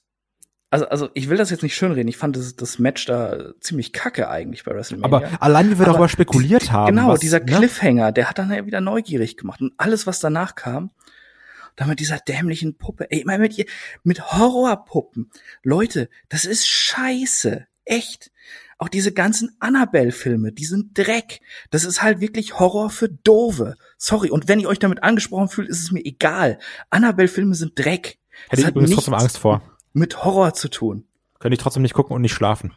also, also ich will das jetzt nicht schönreden. Ich fand das, das Match da ziemlich kacke eigentlich bei WrestleMania. Aber allein wie wir darüber spekuliert die, haben. Genau, was, dieser ne? Cliffhanger, der hat dann ja wieder neugierig gemacht. Und alles, was danach kam, da mit dieser dämlichen Puppe. Ey, ich meine, mit, ihr, mit Horrorpuppen. Leute, das ist scheiße. Echt. Auch diese ganzen Annabelle-Filme, die sind Dreck. Das ist halt wirklich Horror für Dove. Sorry. Und wenn ihr euch damit angesprochen fühlt, ist es mir egal. Annabelle-Filme sind Dreck. Hätte ich übrigens trotzdem Angst vor mit Horror zu tun. Könnte ich trotzdem nicht gucken und nicht schlafen.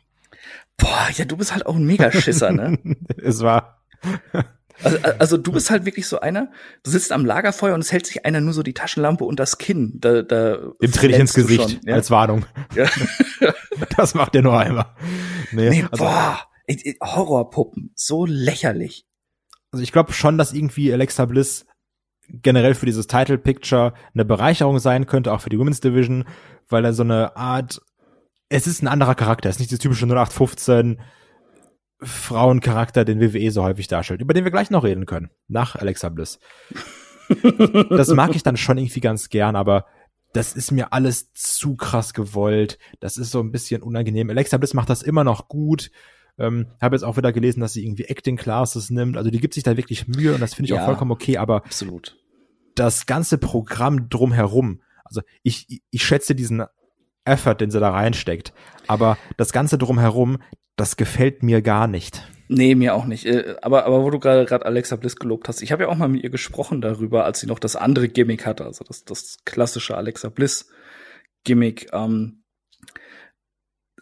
Boah, ja, du bist halt auch ein Megaschisser, ne? es war. Also, also du bist halt wirklich so einer, du sitzt am Lagerfeuer und es hält sich einer nur so die Taschenlampe und das Kinn. Da, da Dem trete ich ins Gesicht schon, ja? als Warnung. Ja. das macht er nur einmal. Nee, nee also, boah, Horrorpuppen, so lächerlich. Also ich glaube schon, dass irgendwie Alexa Bliss generell für dieses Title Picture eine Bereicherung sein könnte, auch für die Women's Division, weil er so eine Art, es ist ein anderer Charakter, es ist nicht das typische 0815 Frauencharakter, den WWE so häufig darstellt, über den wir gleich noch reden können, nach Alexa Bliss. das mag ich dann schon irgendwie ganz gern, aber das ist mir alles zu krass gewollt. Das ist so ein bisschen unangenehm. Alexa Bliss macht das immer noch gut. Ähm, habe jetzt auch wieder gelesen, dass sie irgendwie Acting Classes nimmt. Also die gibt sich da wirklich Mühe und das finde ich ja, auch vollkommen okay. Aber absolut. das ganze Programm drumherum, also ich, ich schätze diesen Effort, den sie da reinsteckt. Aber das Ganze drumherum, das gefällt mir gar nicht. Nee, mir auch nicht. Äh, aber, aber wo du gerade Alexa Bliss gelobt hast, ich habe ja auch mal mit ihr gesprochen darüber, als sie noch das andere Gimmick hatte, also das, das klassische Alexa Bliss Gimmick. Ähm,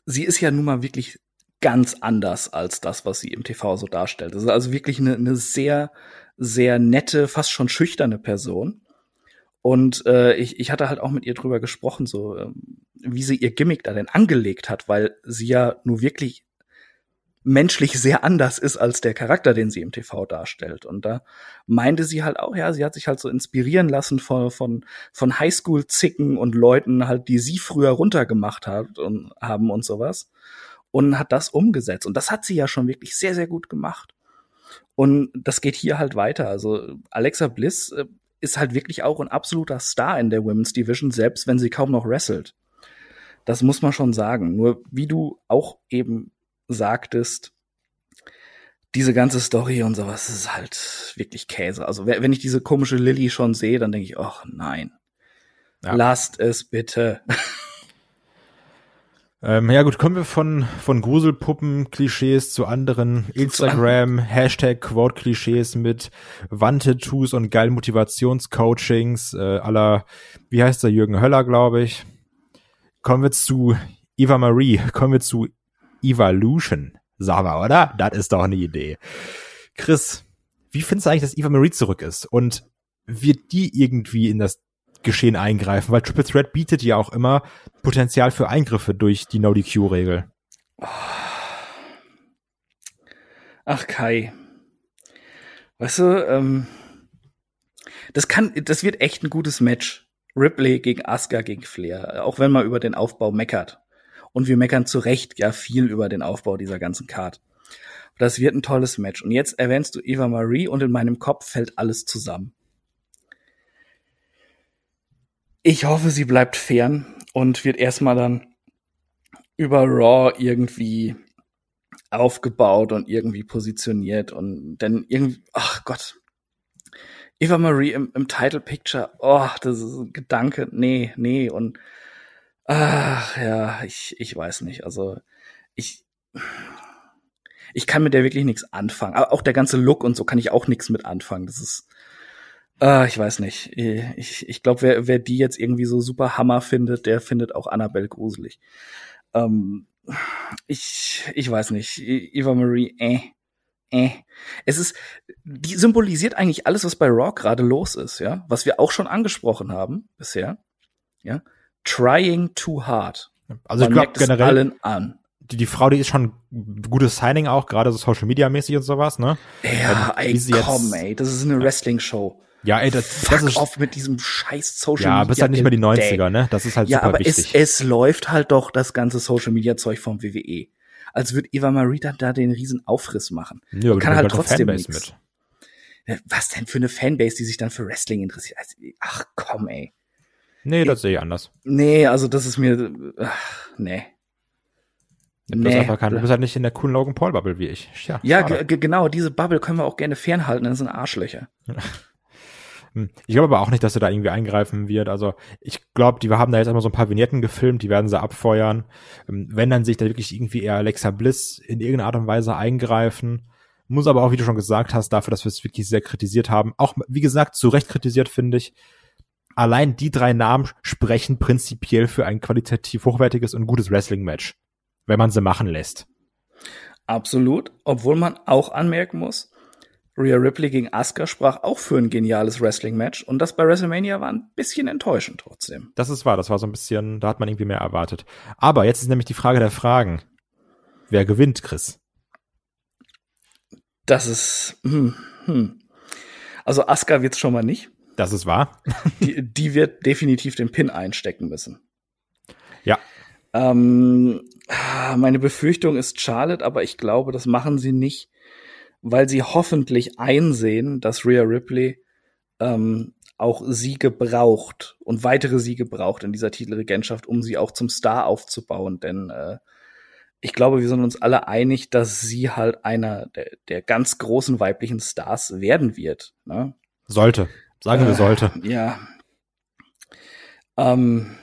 sie ist ja nun mal wirklich ganz anders als das, was sie im TV so darstellt. Das ist also wirklich eine, eine sehr, sehr nette, fast schon schüchterne Person. Und äh, ich, ich hatte halt auch mit ihr drüber gesprochen, so ähm, wie sie ihr Gimmick da denn angelegt hat, weil sie ja nur wirklich menschlich sehr anders ist als der Charakter, den sie im TV darstellt. Und da meinte sie halt auch, ja, sie hat sich halt so inspirieren lassen von, von, von Highschool-Zicken und Leuten halt, die sie früher runtergemacht hat und haben und sowas und hat das umgesetzt. Und das hat sie ja schon wirklich sehr, sehr gut gemacht. Und das geht hier halt weiter. Also Alexa Bliss äh, ist halt wirklich auch ein absoluter Star in der Women's Division, selbst wenn sie kaum noch wrestelt. Das muss man schon sagen. Nur wie du auch eben sagtest, diese ganze Story und sowas ist halt wirklich Käse. Also wenn ich diese komische Lilly schon sehe, dann denke ich, ach nein. Ja. Lasst es bitte. Ähm, ja gut, kommen wir von, von Gruselpuppen-Klischees zu anderen Instagram, Hashtag Quote-Klischees mit Wandtattoos und geilen Motivationscoachings äh, aller, wie heißt der, Jürgen Höller, glaube ich. Kommen wir zu Eva Marie, kommen wir zu Evolution, sagen wir, oder? Das ist doch eine Idee. Chris, wie findest du eigentlich, dass Eva Marie zurück ist? Und wird die irgendwie in das Geschehen eingreifen, weil Triple Threat bietet ja auch immer Potenzial für Eingriffe durch die No-DQ-Regel. Ach Kai, weißt du, ähm, das kann, das wird echt ein gutes Match. Ripley gegen Asuka gegen Flair, auch wenn man über den Aufbau meckert. Und wir meckern zu Recht ja viel über den Aufbau dieser ganzen Card. Das wird ein tolles Match. Und jetzt erwähnst du Eva Marie und in meinem Kopf fällt alles zusammen. Ich hoffe, sie bleibt fern und wird erstmal dann über Raw irgendwie aufgebaut und irgendwie positioniert und dann irgendwie, ach Gott, Eva Marie im, im Title Picture, oh, das ist ein Gedanke, nee, nee und ach ja, ich, ich weiß nicht, also ich, ich kann mit der wirklich nichts anfangen. Aber auch der ganze Look und so kann ich auch nichts mit anfangen. Das ist, äh, ich weiß nicht. Ich, ich glaube, wer, wer die jetzt irgendwie so super Hammer findet, der findet auch Annabelle gruselig. Ähm, ich, ich weiß nicht. Eva Marie, äh, äh. Es ist, die symbolisiert eigentlich alles, was bei Raw gerade los ist, ja. Was wir auch schon angesprochen haben bisher, ja. Trying too hard. Also Man ich glaube generell allen an. Die, die Frau, die ist schon ein gutes Signing auch, gerade so Social Media mäßig und sowas, ne? Ja, ähm, ey, komm, ey, das ist eine Wrestling Show. Ja, ey, das, Fuck das ist off mit diesem scheiß Social ja, Media. Ja, bist halt nicht mehr die 90er, ne? Das ist halt ja, super aber wichtig. Es, es läuft halt doch das ganze Social Media Zeug vom WWE. Als würde Eva Marie dann da den riesen Aufriss machen. Ja, aber kann halt trotzdem nichts. Mit. Was denn für eine Fanbase, die sich dann für Wrestling interessiert? Also, ach komm, ey. Nee, das sehe ich anders. Nee, also das ist mir, ach, nee. Du bist, einfach kein, du bist halt nicht in der coolen Logan Paul Bubble wie ich. Ja, ja genau, diese Bubble können wir auch gerne fernhalten, das sind Arschlöcher. Hm. Ich glaube aber auch nicht, dass er da irgendwie eingreifen wird. Also ich glaube, die haben da jetzt einmal so ein paar Vignetten gefilmt, die werden sie abfeuern. Ähm, wenn dann sich da wirklich irgendwie eher Alexa Bliss in irgendeiner Art und Weise eingreifen. Muss aber auch, wie du schon gesagt hast, dafür, dass wir es wirklich sehr kritisiert haben. Auch, wie gesagt, zu Recht kritisiert, finde ich. Allein die drei Namen sprechen prinzipiell für ein qualitativ hochwertiges und gutes Wrestling-Match, wenn man sie machen lässt. Absolut, obwohl man auch anmerken muss, Rhea Ripley gegen Asuka sprach auch für ein geniales Wrestling-Match und das bei WrestleMania war ein bisschen enttäuschend trotzdem. Das ist wahr, das war so ein bisschen, da hat man irgendwie mehr erwartet. Aber jetzt ist nämlich die Frage der Fragen. Wer gewinnt, Chris? Das ist, hm, hm. Also Asuka wird's schon mal nicht. Das ist wahr. die, die wird definitiv den Pin einstecken müssen. Ja. Ähm, meine Befürchtung ist Charlotte, aber ich glaube, das machen sie nicht weil sie hoffentlich einsehen, dass Rhea Ripley ähm, auch Siege braucht und weitere Siege braucht in dieser Titelregentschaft, um sie auch zum Star aufzubauen. Denn äh, ich glaube, wir sind uns alle einig, dass sie halt einer der, der ganz großen weiblichen Stars werden wird. Ne? Sollte. Sagen wir äh, sollte. Ja. Ähm,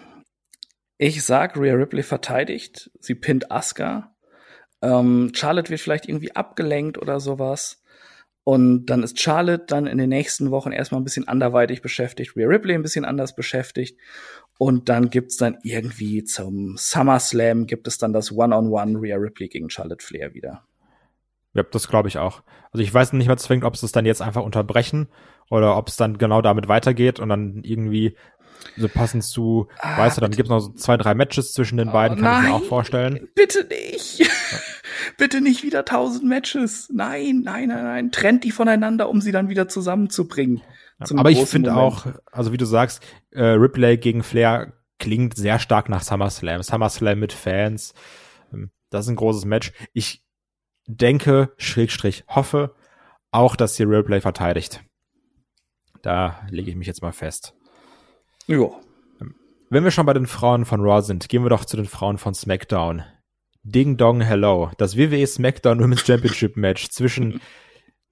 ich sag, Rhea Ripley verteidigt. Sie pinnt Asuka. Ähm, Charlotte wird vielleicht irgendwie abgelenkt oder sowas. Und dann ist Charlotte dann in den nächsten Wochen erstmal ein bisschen anderweitig beschäftigt, Rhea Ripley ein bisschen anders beschäftigt. Und dann gibt's dann irgendwie zum SummerSlam gibt es dann das One-on-One -on -One Rhea Ripley gegen Charlotte Flair wieder. Ja, das glaube ich auch. Also ich weiß nicht mehr zwingend, ob sie es dann jetzt einfach unterbrechen oder ob es dann genau damit weitergeht und dann irgendwie so passend zu, ah, weißt du, dann gibt es noch so zwei, drei Matches zwischen den beiden, oh, kann ich mir auch vorstellen. Bitte nicht. bitte nicht wieder tausend Matches. Nein, nein, nein, nein. Trennt die voneinander, um sie dann wieder zusammenzubringen. Ja, aber ich finde auch, also wie du sagst, äh, Ripley gegen Flair klingt sehr stark nach SummerSlam. SummerSlam mit Fans. Ähm, das ist ein großes Match. Ich denke, Schrägstrich, hoffe auch, dass sie Ripley verteidigt. Da lege ich mich jetzt mal fest. Ja. Wenn wir schon bei den Frauen von Raw sind, gehen wir doch zu den Frauen von SmackDown. Ding Dong Hello. Das WWE SmackDown Women's Championship Match zwischen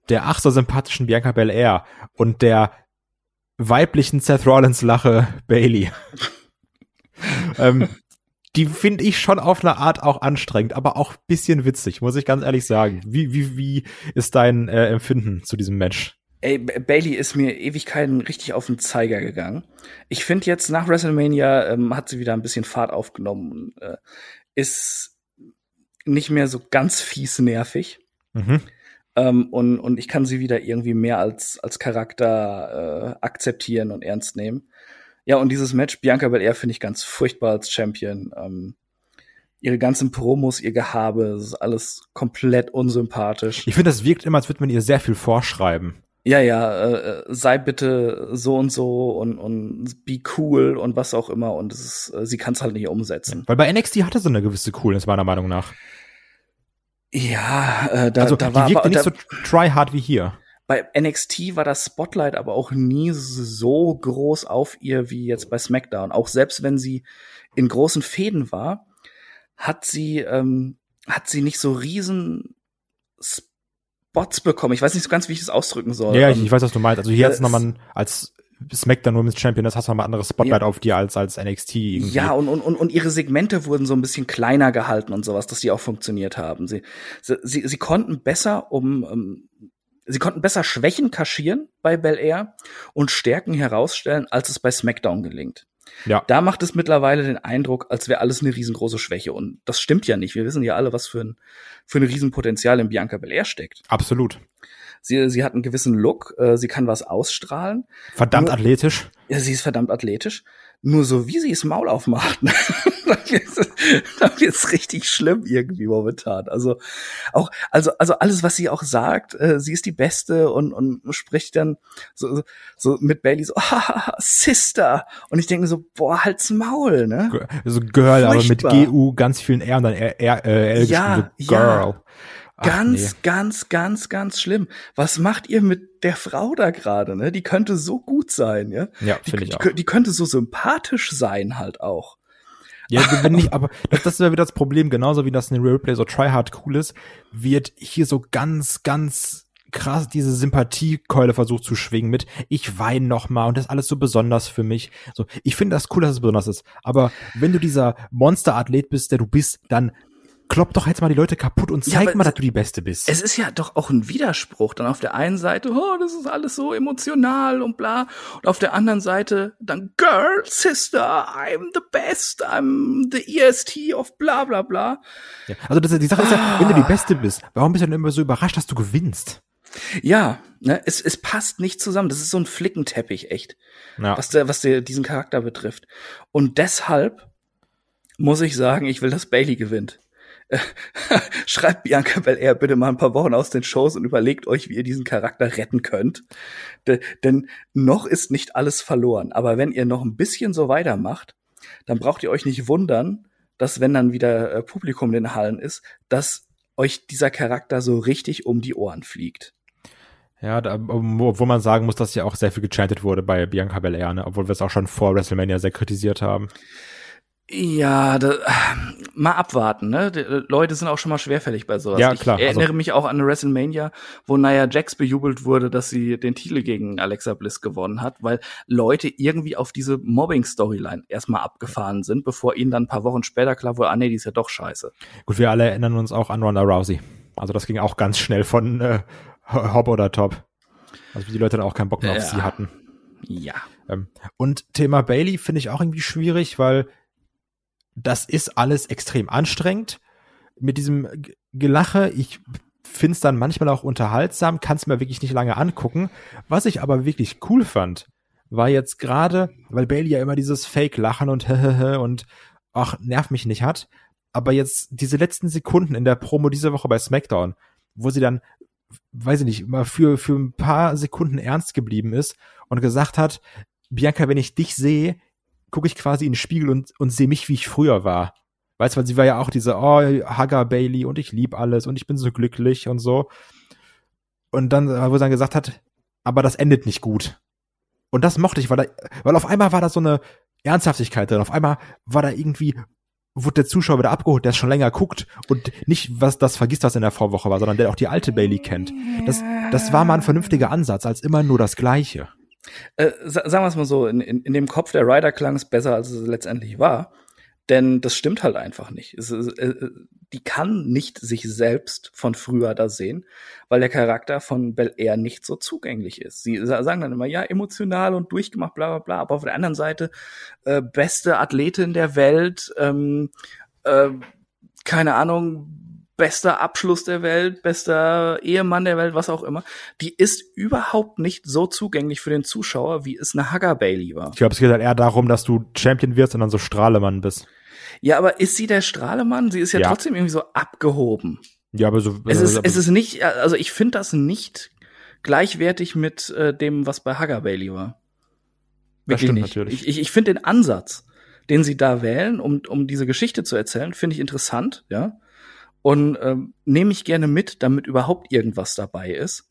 der ach so sympathischen Bianca Belair und der weiblichen Seth Rollins Lache Bailey. ähm, die finde ich schon auf eine Art auch anstrengend, aber auch bisschen witzig, muss ich ganz ehrlich sagen. Wie, wie, wie ist dein äh, Empfinden zu diesem Match? Ey, Bailey ist mir Ewigkeiten richtig auf den Zeiger gegangen. Ich finde jetzt nach WrestleMania ähm, hat sie wieder ein bisschen Fahrt aufgenommen. Äh, ist nicht mehr so ganz fies nervig. Mhm. Ähm, und, und ich kann sie wieder irgendwie mehr als, als Charakter äh, akzeptieren und ernst nehmen. Ja, und dieses Match, Bianca Belair finde ich ganz furchtbar als Champion. Ähm, ihre ganzen Promos, ihr Gehabe, das ist alles komplett unsympathisch. Ich finde, das wirkt immer, als würde man ihr sehr viel vorschreiben ja, ja, äh, sei bitte so und so und, und be cool und was auch immer und ist, äh, sie kann es halt nicht umsetzen. Weil bei NXT hatte sie eine gewisse Coolness, meiner Meinung nach. Ja, äh, da, also, da die war wirkte nicht da, so try hard wie hier. Bei NXT war das Spotlight aber auch nie so groß auf ihr wie jetzt bei SmackDown. Auch selbst wenn sie in großen Fäden war, hat sie ähm, hat sie nicht so riesen Spots bekommen. Ich weiß nicht so ganz, wie ich das ausdrücken soll. Ja, ich, ähm, ich weiß, was du meinst. Also hier äh, hat es nochmal als SmackDown Women's Champion ist, hast du mal anderes Spotlight ja. auf dir als als NXT irgendwie. Ja, und, und, und ihre Segmente wurden so ein bisschen kleiner gehalten und sowas, dass die auch funktioniert haben. Sie, sie, sie konnten besser um, um sie konnten besser Schwächen kaschieren bei Bel Air und Stärken herausstellen, als es bei SmackDown gelingt. Ja. Da macht es mittlerweile den Eindruck, als wäre alles eine riesengroße Schwäche. Und das stimmt ja nicht. Wir wissen ja alle, was für ein, für ein Riesenpotenzial in Bianca Belair steckt. Absolut. Sie, sie hat einen gewissen Look, äh, sie kann was ausstrahlen. Verdammt Nur, athletisch. Ja, sie ist verdammt athletisch. Nur so wie sie es Maul aufmacht, ne? dann wird's richtig schlimm irgendwie momentan. Also auch, also, also alles, was sie auch sagt, äh, sie ist die Beste und, und spricht dann so, so mit Bailey so, ah, Sister. Und ich denke so, boah, halt's Maul, ne? So Girl, Furchtbar. aber mit GU ganz vielen R und dann R, R, äh, L ja, so Girl. Ja. Ganz, nee. ganz, ganz, ganz schlimm. Was macht ihr mit der Frau da gerade? Ne? Die könnte so gut sein, ja? Ja, finde ich auch. Die, die könnte so sympathisch sein halt auch. Ja, wenn nicht, aber das, das ist ja wieder das Problem, genauso wie das in den Roleplay so tryhard cool ist, wird hier so ganz, ganz krass diese Sympathiekeule versucht zu schwingen mit ich weine noch mal und das ist alles so besonders für mich. So, ich finde das cool, dass es besonders ist, aber wenn du dieser Monsterathlet bist, der du bist, dann klopp doch jetzt mal die Leute kaputt und zeig ja, mal, dass du die Beste bist. Es ist ja doch auch ein Widerspruch. Dann auf der einen Seite, oh, das ist alles so emotional und bla. Und auf der anderen Seite dann, Girl, Sister, I'm the best, I'm the EST of bla bla bla. Ja, also das, die Sache ist ja, wenn du die Beste bist, warum bist du dann immer so überrascht, dass du gewinnst? Ja, ne, es, es passt nicht zusammen. Das ist so ein Flickenteppich, echt. Ja. Was, der, was der, diesen Charakter betrifft. Und deshalb muss ich sagen, ich will, dass Bailey gewinnt. schreibt Bianca Belair bitte mal ein paar Wochen aus den Shows und überlegt euch, wie ihr diesen Charakter retten könnt. De denn noch ist nicht alles verloren. Aber wenn ihr noch ein bisschen so weitermacht, dann braucht ihr euch nicht wundern, dass wenn dann wieder äh, Publikum in den Hallen ist, dass euch dieser Charakter so richtig um die Ohren fliegt. Ja, da, obwohl man sagen muss, dass ja auch sehr viel gechantet wurde bei Bianca Belair, ne? obwohl wir es auch schon vor WrestleMania sehr kritisiert haben. Ja, da, mal abwarten, ne? Die Leute sind auch schon mal schwerfällig bei sowas. Ja, klar. Ich erinnere also. mich auch an eine WrestleMania, wo Nia Jax bejubelt wurde, dass sie den Titel gegen Alexa Bliss gewonnen hat, weil Leute irgendwie auf diese Mobbing-Storyline erstmal abgefahren sind, bevor ihnen dann ein paar Wochen später klar wurde, ah nee, die ist ja doch scheiße. Gut, wir alle erinnern uns auch an Ronda Rousey. Also das ging auch ganz schnell von äh, Hop oder Top. Also wie die Leute dann auch keinen Bock mehr ja. auf sie hatten. Ja. Ähm, und Thema Bailey finde ich auch irgendwie schwierig, weil das ist alles extrem anstrengend. Mit diesem Gelache, ich finde es dann manchmal auch unterhaltsam, kann es mir wirklich nicht lange angucken. Was ich aber wirklich cool fand, war jetzt gerade, weil Bailey ja immer dieses Fake-Lachen und und ach, nerv mich nicht hat. Aber jetzt diese letzten Sekunden in der Promo diese Woche bei SmackDown, wo sie dann, weiß ich nicht, mal für, für ein paar Sekunden ernst geblieben ist und gesagt hat, Bianca, wenn ich dich sehe, gucke ich quasi in den Spiegel und, und sehe mich, wie ich früher war. Weißt du, weil sie war ja auch diese, oh, Hugger Bailey und ich lieb alles und ich bin so glücklich und so. Und dann, wo sie dann gesagt hat, aber das endet nicht gut. Und das mochte ich, weil, da, weil auf einmal war da so eine Ernsthaftigkeit drin. Auf einmal war da irgendwie, wurde der Zuschauer wieder abgeholt, der schon länger guckt und nicht was das vergisst, was in der Vorwoche war, sondern der auch die alte Bailey kennt. Das, das war mal ein vernünftiger Ansatz, als immer nur das Gleiche. Äh, sagen wir es mal so, in, in, in dem Kopf der Rider klang es besser, als es letztendlich war. Denn das stimmt halt einfach nicht. Es, äh, die kann nicht sich selbst von früher da sehen, weil der Charakter von Bel Air nicht so zugänglich ist. Sie sagen dann immer, ja, emotional und durchgemacht, bla bla bla, aber auf der anderen Seite äh, beste Athletin der Welt, ähm, äh, keine Ahnung, bester Abschluss der Welt, bester Ehemann der Welt, was auch immer, die ist überhaupt nicht so zugänglich für den Zuschauer, wie es eine Hugger Bailey war. Ich glaube, es geht halt eher darum, dass du Champion wirst und dann so Strahlemann bist. Ja, aber ist sie der Strahlemann? Sie ist ja, ja. trotzdem irgendwie so abgehoben. Ja, aber so. Es ist, es ist nicht, also ich finde das nicht gleichwertig mit äh, dem, was bei Hugger Bailey war. Wirklich nicht. natürlich. Ich, ich, ich finde den Ansatz, den sie da wählen, um, um diese Geschichte zu erzählen, finde ich interessant, ja und ähm, nehme ich gerne mit, damit überhaupt irgendwas dabei ist,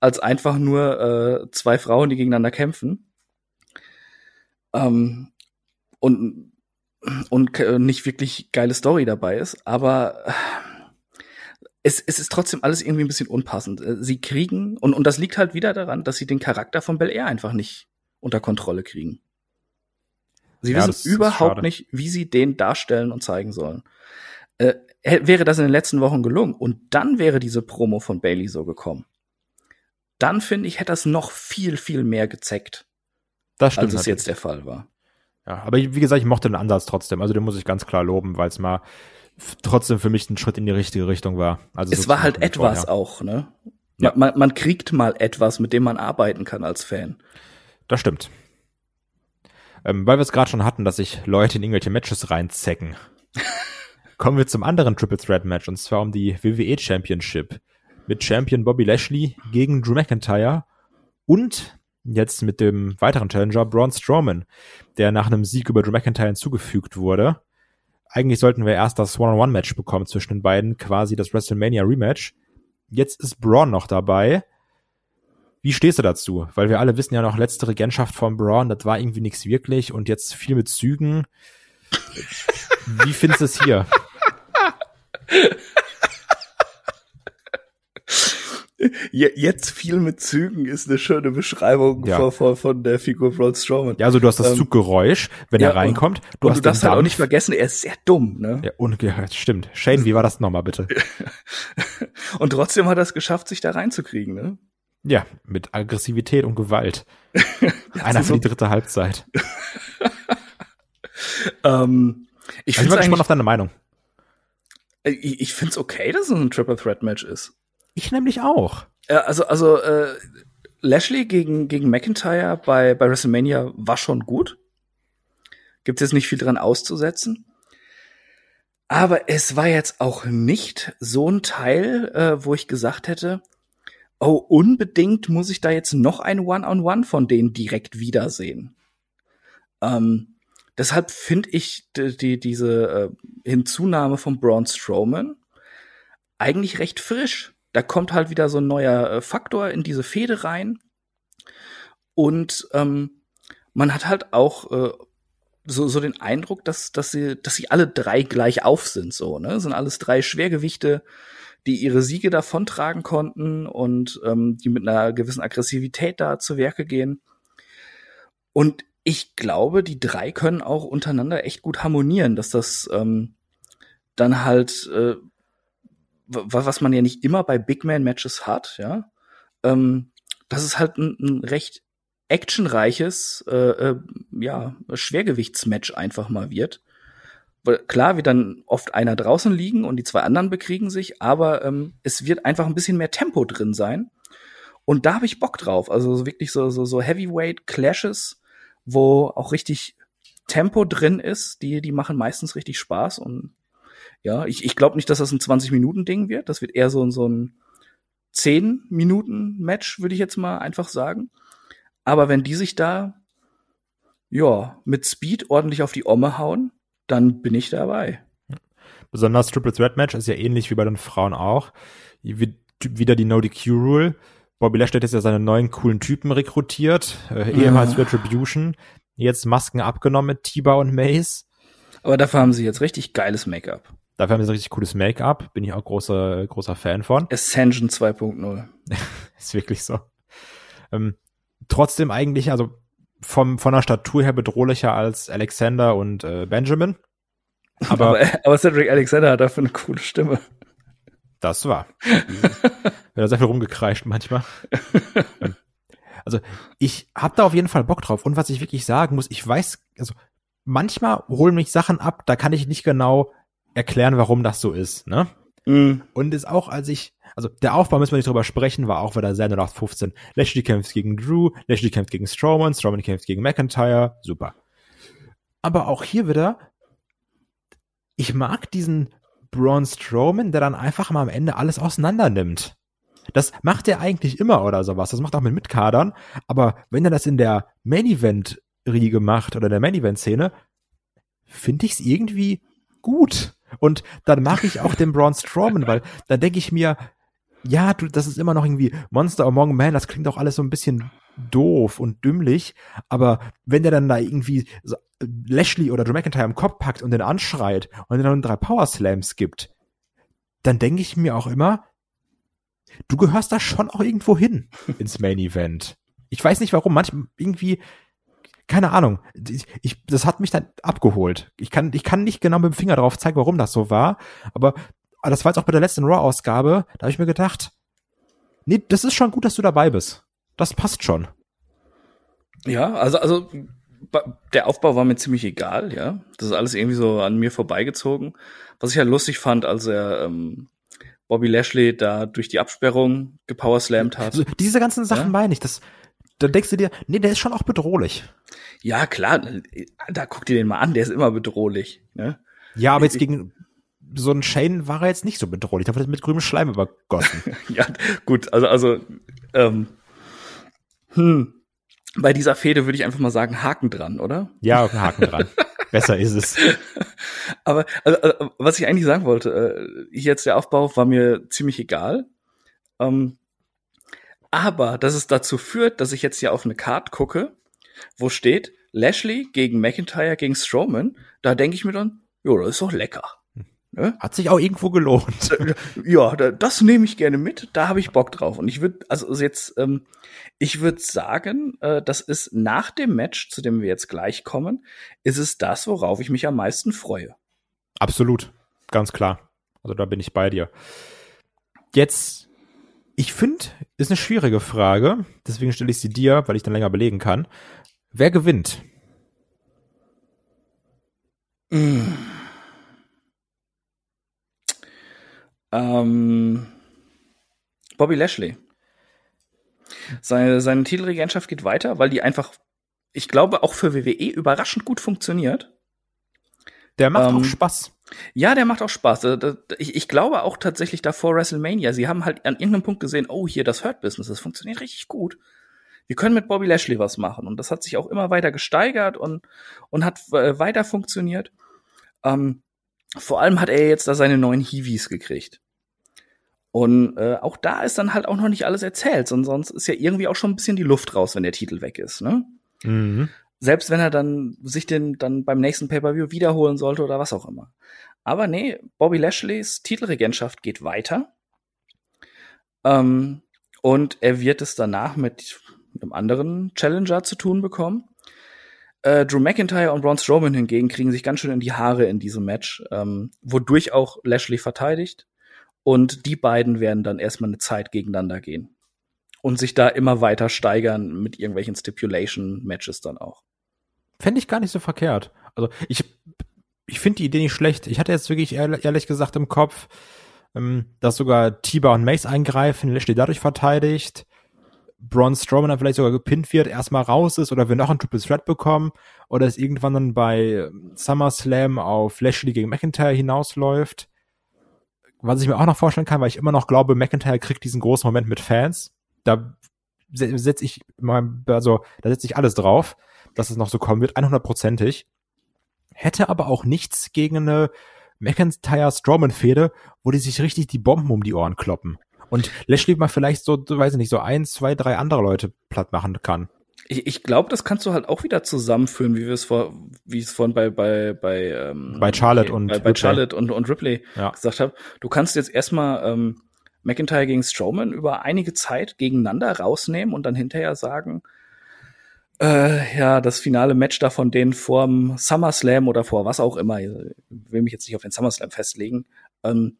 als einfach nur äh, zwei Frauen, die gegeneinander kämpfen. Ähm, und und äh, nicht wirklich geile Story dabei ist, aber äh, es, es ist trotzdem alles irgendwie ein bisschen unpassend. Äh, sie kriegen, und, und das liegt halt wieder daran, dass sie den Charakter von Bel Air einfach nicht unter Kontrolle kriegen. Sie Ja, wissen überhaupt nicht, wie sie den darstellen und zeigen sollen. Äh, wäre das in den letzten Wochen gelungen und dann wäre diese Promo von Bailey so gekommen, dann finde ich, hätte das noch viel, viel mehr gezeckt, Das stimmt. als es natürlich. jetzt der Fall war. Ja, aber wie gesagt, ich mochte den Ansatz trotzdem. Also den muss ich ganz klar loben, weil es mal trotzdem für mich ein Schritt in die richtige Richtung war. Also es war halt etwas vorher. auch, ne? Ja. Man, man, man kriegt mal etwas, mit dem man arbeiten kann als Fan. Das stimmt. Ähm, weil wir es gerade schon hatten, dass sich Leute in irgendwelche Matches reinzecken. Kommen wir zum anderen Triple Threat Match und zwar um die WWE Championship mit Champion Bobby Lashley gegen Drew McIntyre und jetzt mit dem weiteren Challenger Braun Strowman, der nach einem Sieg über Drew McIntyre hinzugefügt wurde. Eigentlich sollten wir erst das One-on-One-Match bekommen zwischen den beiden, quasi das WrestleMania Rematch. Jetzt ist Braun noch dabei. Wie stehst du dazu? Weil wir alle wissen ja noch, letzte Regentschaft von Braun, das war irgendwie nichts wirklich und jetzt viel mit Zügen. Wie findest du es hier? Je- Jetzt viel mit Zügen ist eine schöne Beschreibung Ja. von, von, von der Figur Braun Strowman. Ja, also du hast das Ähm, Zuggeräusch, wenn ja, er reinkommt. Du und hast du darfst halt auch nicht vergessen, er ist sehr dumm, ne? Ja, und, ja, stimmt. Shane, wie war das nochmal bitte? Und trotzdem hat er es geschafft, sich da reinzukriegen, ne? Ja, mit Aggressivität und Gewalt. Einer so- für die dritte Halbzeit. Ähm, Also ich ich finde bin es gespannt auf deine Meinung. Ich, ich find's okay, dass es ein Triple Threat Match ist. Ich nämlich auch. Ja, also, also äh, Lashley gegen, gegen McIntyre bei, bei WrestleMania war schon gut. Gibt jetzt nicht viel dran auszusetzen. Aber es war jetzt auch nicht so ein Teil, äh, wo ich gesagt hätte, oh, unbedingt muss ich da jetzt noch ein One-on-One von denen direkt wiedersehen. Ähm, deshalb finde ich die, die, diese äh, Hinzunahme von Braun Strowman eigentlich recht frisch. Da kommt halt wieder so ein neuer äh, Faktor in diese Fehde rein. Und ähm, man hat halt auch äh, so, so den Eindruck, dass, dass, sie, dass sie alle drei gleich auf sind, so, ne? Sind alles drei Schwergewichte, die ihre Siege davontragen konnten und ähm, die mit einer gewissen Aggressivität da zu Werke gehen. Und ich glaube, die drei können auch untereinander echt gut harmonieren, dass das ähm, dann halt äh, wa- was man ja nicht immer bei Big Man Matches hat, ja, ähm, dass es halt ein, ein recht actionreiches, äh, äh, ja, Schwergewichtsmatch einfach mal wird. Klar wird dann oft einer draußen liegen und die zwei anderen bekriegen sich, aber ähm, es wird einfach ein bisschen mehr Tempo drin sein. Und da habe ich Bock drauf. Also so wirklich so, so, so Heavyweight Clashes, wo auch richtig Tempo drin ist, die, die machen meistens richtig Spaß und ja, ich, ich glaube nicht, dass das ein 20-Minuten-Ding wird. Das wird eher so, so ein 10-Minuten-Match, würde ich jetzt mal einfach sagen. Aber wenn die sich da, ja, mit Speed ordentlich auf die Omme hauen, dann bin ich dabei. Besonders Triple Threat Match ist ja ähnlich wie bei den Frauen auch. Wie- Wieder die No DQ Rule. Bobby Lashley hat jetzt ja seine neuen coolen Typen rekrutiert. Äh, ehemals Retribution. Jetzt Masken abgenommen mit Tiba und Mace. Aber dafür haben sie jetzt richtig geiles Make-up. Dafür haben sie ein richtig cooles Make-up. Bin ich auch großer, großer Fan von. Ascension 2.0. Ist wirklich so. Ähm, trotzdem eigentlich, also vom, von der Statur her bedrohlicher als Alexander und äh, Benjamin. Aber, Aber, aber Cedric Alexander hat dafür eine coole Stimme. Das war. Wird da sehr viel rumgekreischt manchmal. Also ich habe da auf jeden Fall Bock drauf. Und was ich wirklich sagen muss, ich weiß, also manchmal holen mich Sachen ab, da kann ich nicht genau erklären, warum das so ist. Ne? Mm. Und ist auch, als ich, also der Aufbau müssen wir nicht drüber sprechen, war auch wieder sehr 0815. Lashley kämpft gegen Drew, Lashley kämpft gegen Strowman, Strowman kämpft gegen McIntyre, super. Aber auch hier wieder, ich mag diesen Braun Strowman, der dann einfach mal am Ende alles auseinander nimmt. Das macht er eigentlich immer oder sowas. Das macht auch mit Mitkadern. Aber wenn er das in der Main Event Riege macht oder der Main Event Szene, finde ich es irgendwie gut. Und dann mag ich auch den Braun Strowman, weil dann denke ich mir, ja, du, das ist immer noch irgendwie Monster Among Men, das klingt auch alles so ein bisschen doof und dümmlich, aber wenn der dann da irgendwie so Lashley oder Drew McIntyre im Kopf packt und den anschreit und dann drei Power Slams gibt, dann denke ich mir auch immer, du gehörst da schon auch irgendwo hin ins Main Event. Ich weiß nicht warum, manchmal irgendwie, keine Ahnung. Ich, ich, das hat mich dann abgeholt. Ich kann, ich kann nicht genau mit dem Finger drauf zeigen, warum das so war, aber das war jetzt auch bei der letzten Raw-Ausgabe, da habe ich mir gedacht, nee, das ist schon gut, dass du dabei bist. Das passt schon. Ja, also, also der Aufbau war mir ziemlich egal, ja. Das ist alles irgendwie so an mir vorbeigezogen. Was ich halt lustig fand, als er ähm, Bobby Lashley da durch die Absperrung gepowerslammt hat. Also, diese ganzen Sachen ja? meine ich. Das, da denkst du dir, nee, der ist schon auch bedrohlich. Ja, klar, da guck dir den mal an, der ist immer bedrohlich. Ne? Ja, aber jetzt gegen so einen Shane war er jetzt nicht so bedrohlich. Da wurde mit grünem Schleim übergossen. ja, gut, also, also, ähm, hm, bei dieser Fehde würde ich einfach mal sagen, Haken dran, oder? Ja, Haken dran. Besser ist es. Aber also, also, was ich eigentlich sagen wollte, äh, jetzt der Aufbau war mir ziemlich egal. Ähm, aber dass es dazu führt, dass ich jetzt hier auf eine Card gucke, wo steht Lashley gegen McIntyre gegen Strowman, da denke ich mir dann, jo, das ist doch lecker. Ne? Hat sich auch irgendwo gelohnt. Ja, das nehme ich gerne mit. Da habe ich Bock drauf. Und ich würde, also jetzt, ähm, ich würde sagen, äh, das ist nach dem Match, zu dem wir jetzt gleich kommen, ist es das, worauf ich mich am meisten freue. Absolut, ganz klar. Also da bin ich bei dir. Jetzt, ich finde, ist eine schwierige Frage. Deswegen stelle ich sie dir, weil ich dann länger belegen kann. Wer gewinnt? Mmh. Ähm, Bobby Lashley. Seine, seine Titelregentschaft geht weiter, weil die einfach, ich glaube, auch für WWE überraschend gut funktioniert. Der macht ähm, auch Spaß. Ja, der macht auch Spaß. Äh, ich, ich glaube auch tatsächlich davor WrestleMania. Sie haben halt an irgendeinem Punkt gesehen, oh, hier das Hurt Business, das funktioniert richtig gut. Wir können mit Bobby Lashley was machen. Und das hat sich auch immer weiter gesteigert und, und hat äh, weiter funktioniert. Ähm, vor allem hat er jetzt da seine neuen Hiwis gekriegt. Und äh, auch da ist dann halt auch noch nicht alles erzählt, sondern sonst ist ja irgendwie auch schon ein bisschen die Luft raus, wenn der Titel weg ist. Ne? Mhm. Selbst wenn er dann sich den dann beim nächsten Pay-per-View wiederholen sollte oder was auch immer. Aber nee, Bobby Lashleys Titelregentschaft geht weiter. Ähm, und er wird es danach mit einem anderen Challenger zu tun bekommen. Äh, Drew McIntyre und Braun Strowman hingegen kriegen sich ganz schön in die Haare in diesem Match, ähm, wodurch auch Lashley verteidigt. Und die beiden werden dann erstmal eine Zeit gegeneinander gehen. Und sich da immer weiter steigern mit irgendwelchen Stipulation-Matches dann auch. Fände ich gar nicht so verkehrt. Also ich, ich finde die Idee nicht schlecht. Ich hatte jetzt wirklich ehrlich gesagt im Kopf, ähm, dass sogar Tiba und Mace eingreifen, Lashley dadurch verteidigt, Braun Strowman dann vielleicht sogar gepinnt wird, erstmal raus ist oder wir noch einen Triple Threat bekommen oder es irgendwann dann bei SummerSlam auf Lashley gegen McIntyre hinausläuft was ich mir auch noch vorstellen kann, weil ich immer noch glaube, McIntyre kriegt diesen großen Moment mit Fans. Da setze ich mal, also da setze ich alles drauf, dass es noch so kommen wird, 100%ig. Hätte aber auch nichts gegen eine McIntyre Strowman Fehde, wo die sich richtig die Bomben um die Ohren kloppen. Und Lashley mal vielleicht so, weiß ich nicht, so ein, zwei, drei andere Leute platt machen kann. Ich, ich glaube, das kannst du halt auch wieder zusammenführen, wie wir es vor, wie es vorhin bei bei bei ähm, bei Charlotte und bei, bei Charlotte und und Ripley ja. gesagt habe. Du kannst jetzt erstmal ähm, McIntyre gegen Strowman über einige Zeit gegeneinander rausnehmen und dann hinterher sagen, äh, ja, das finale Match da von denen vorm SummerSlam oder vor was auch immer, ich will mich jetzt nicht auf den SummerSlam festlegen, ähm,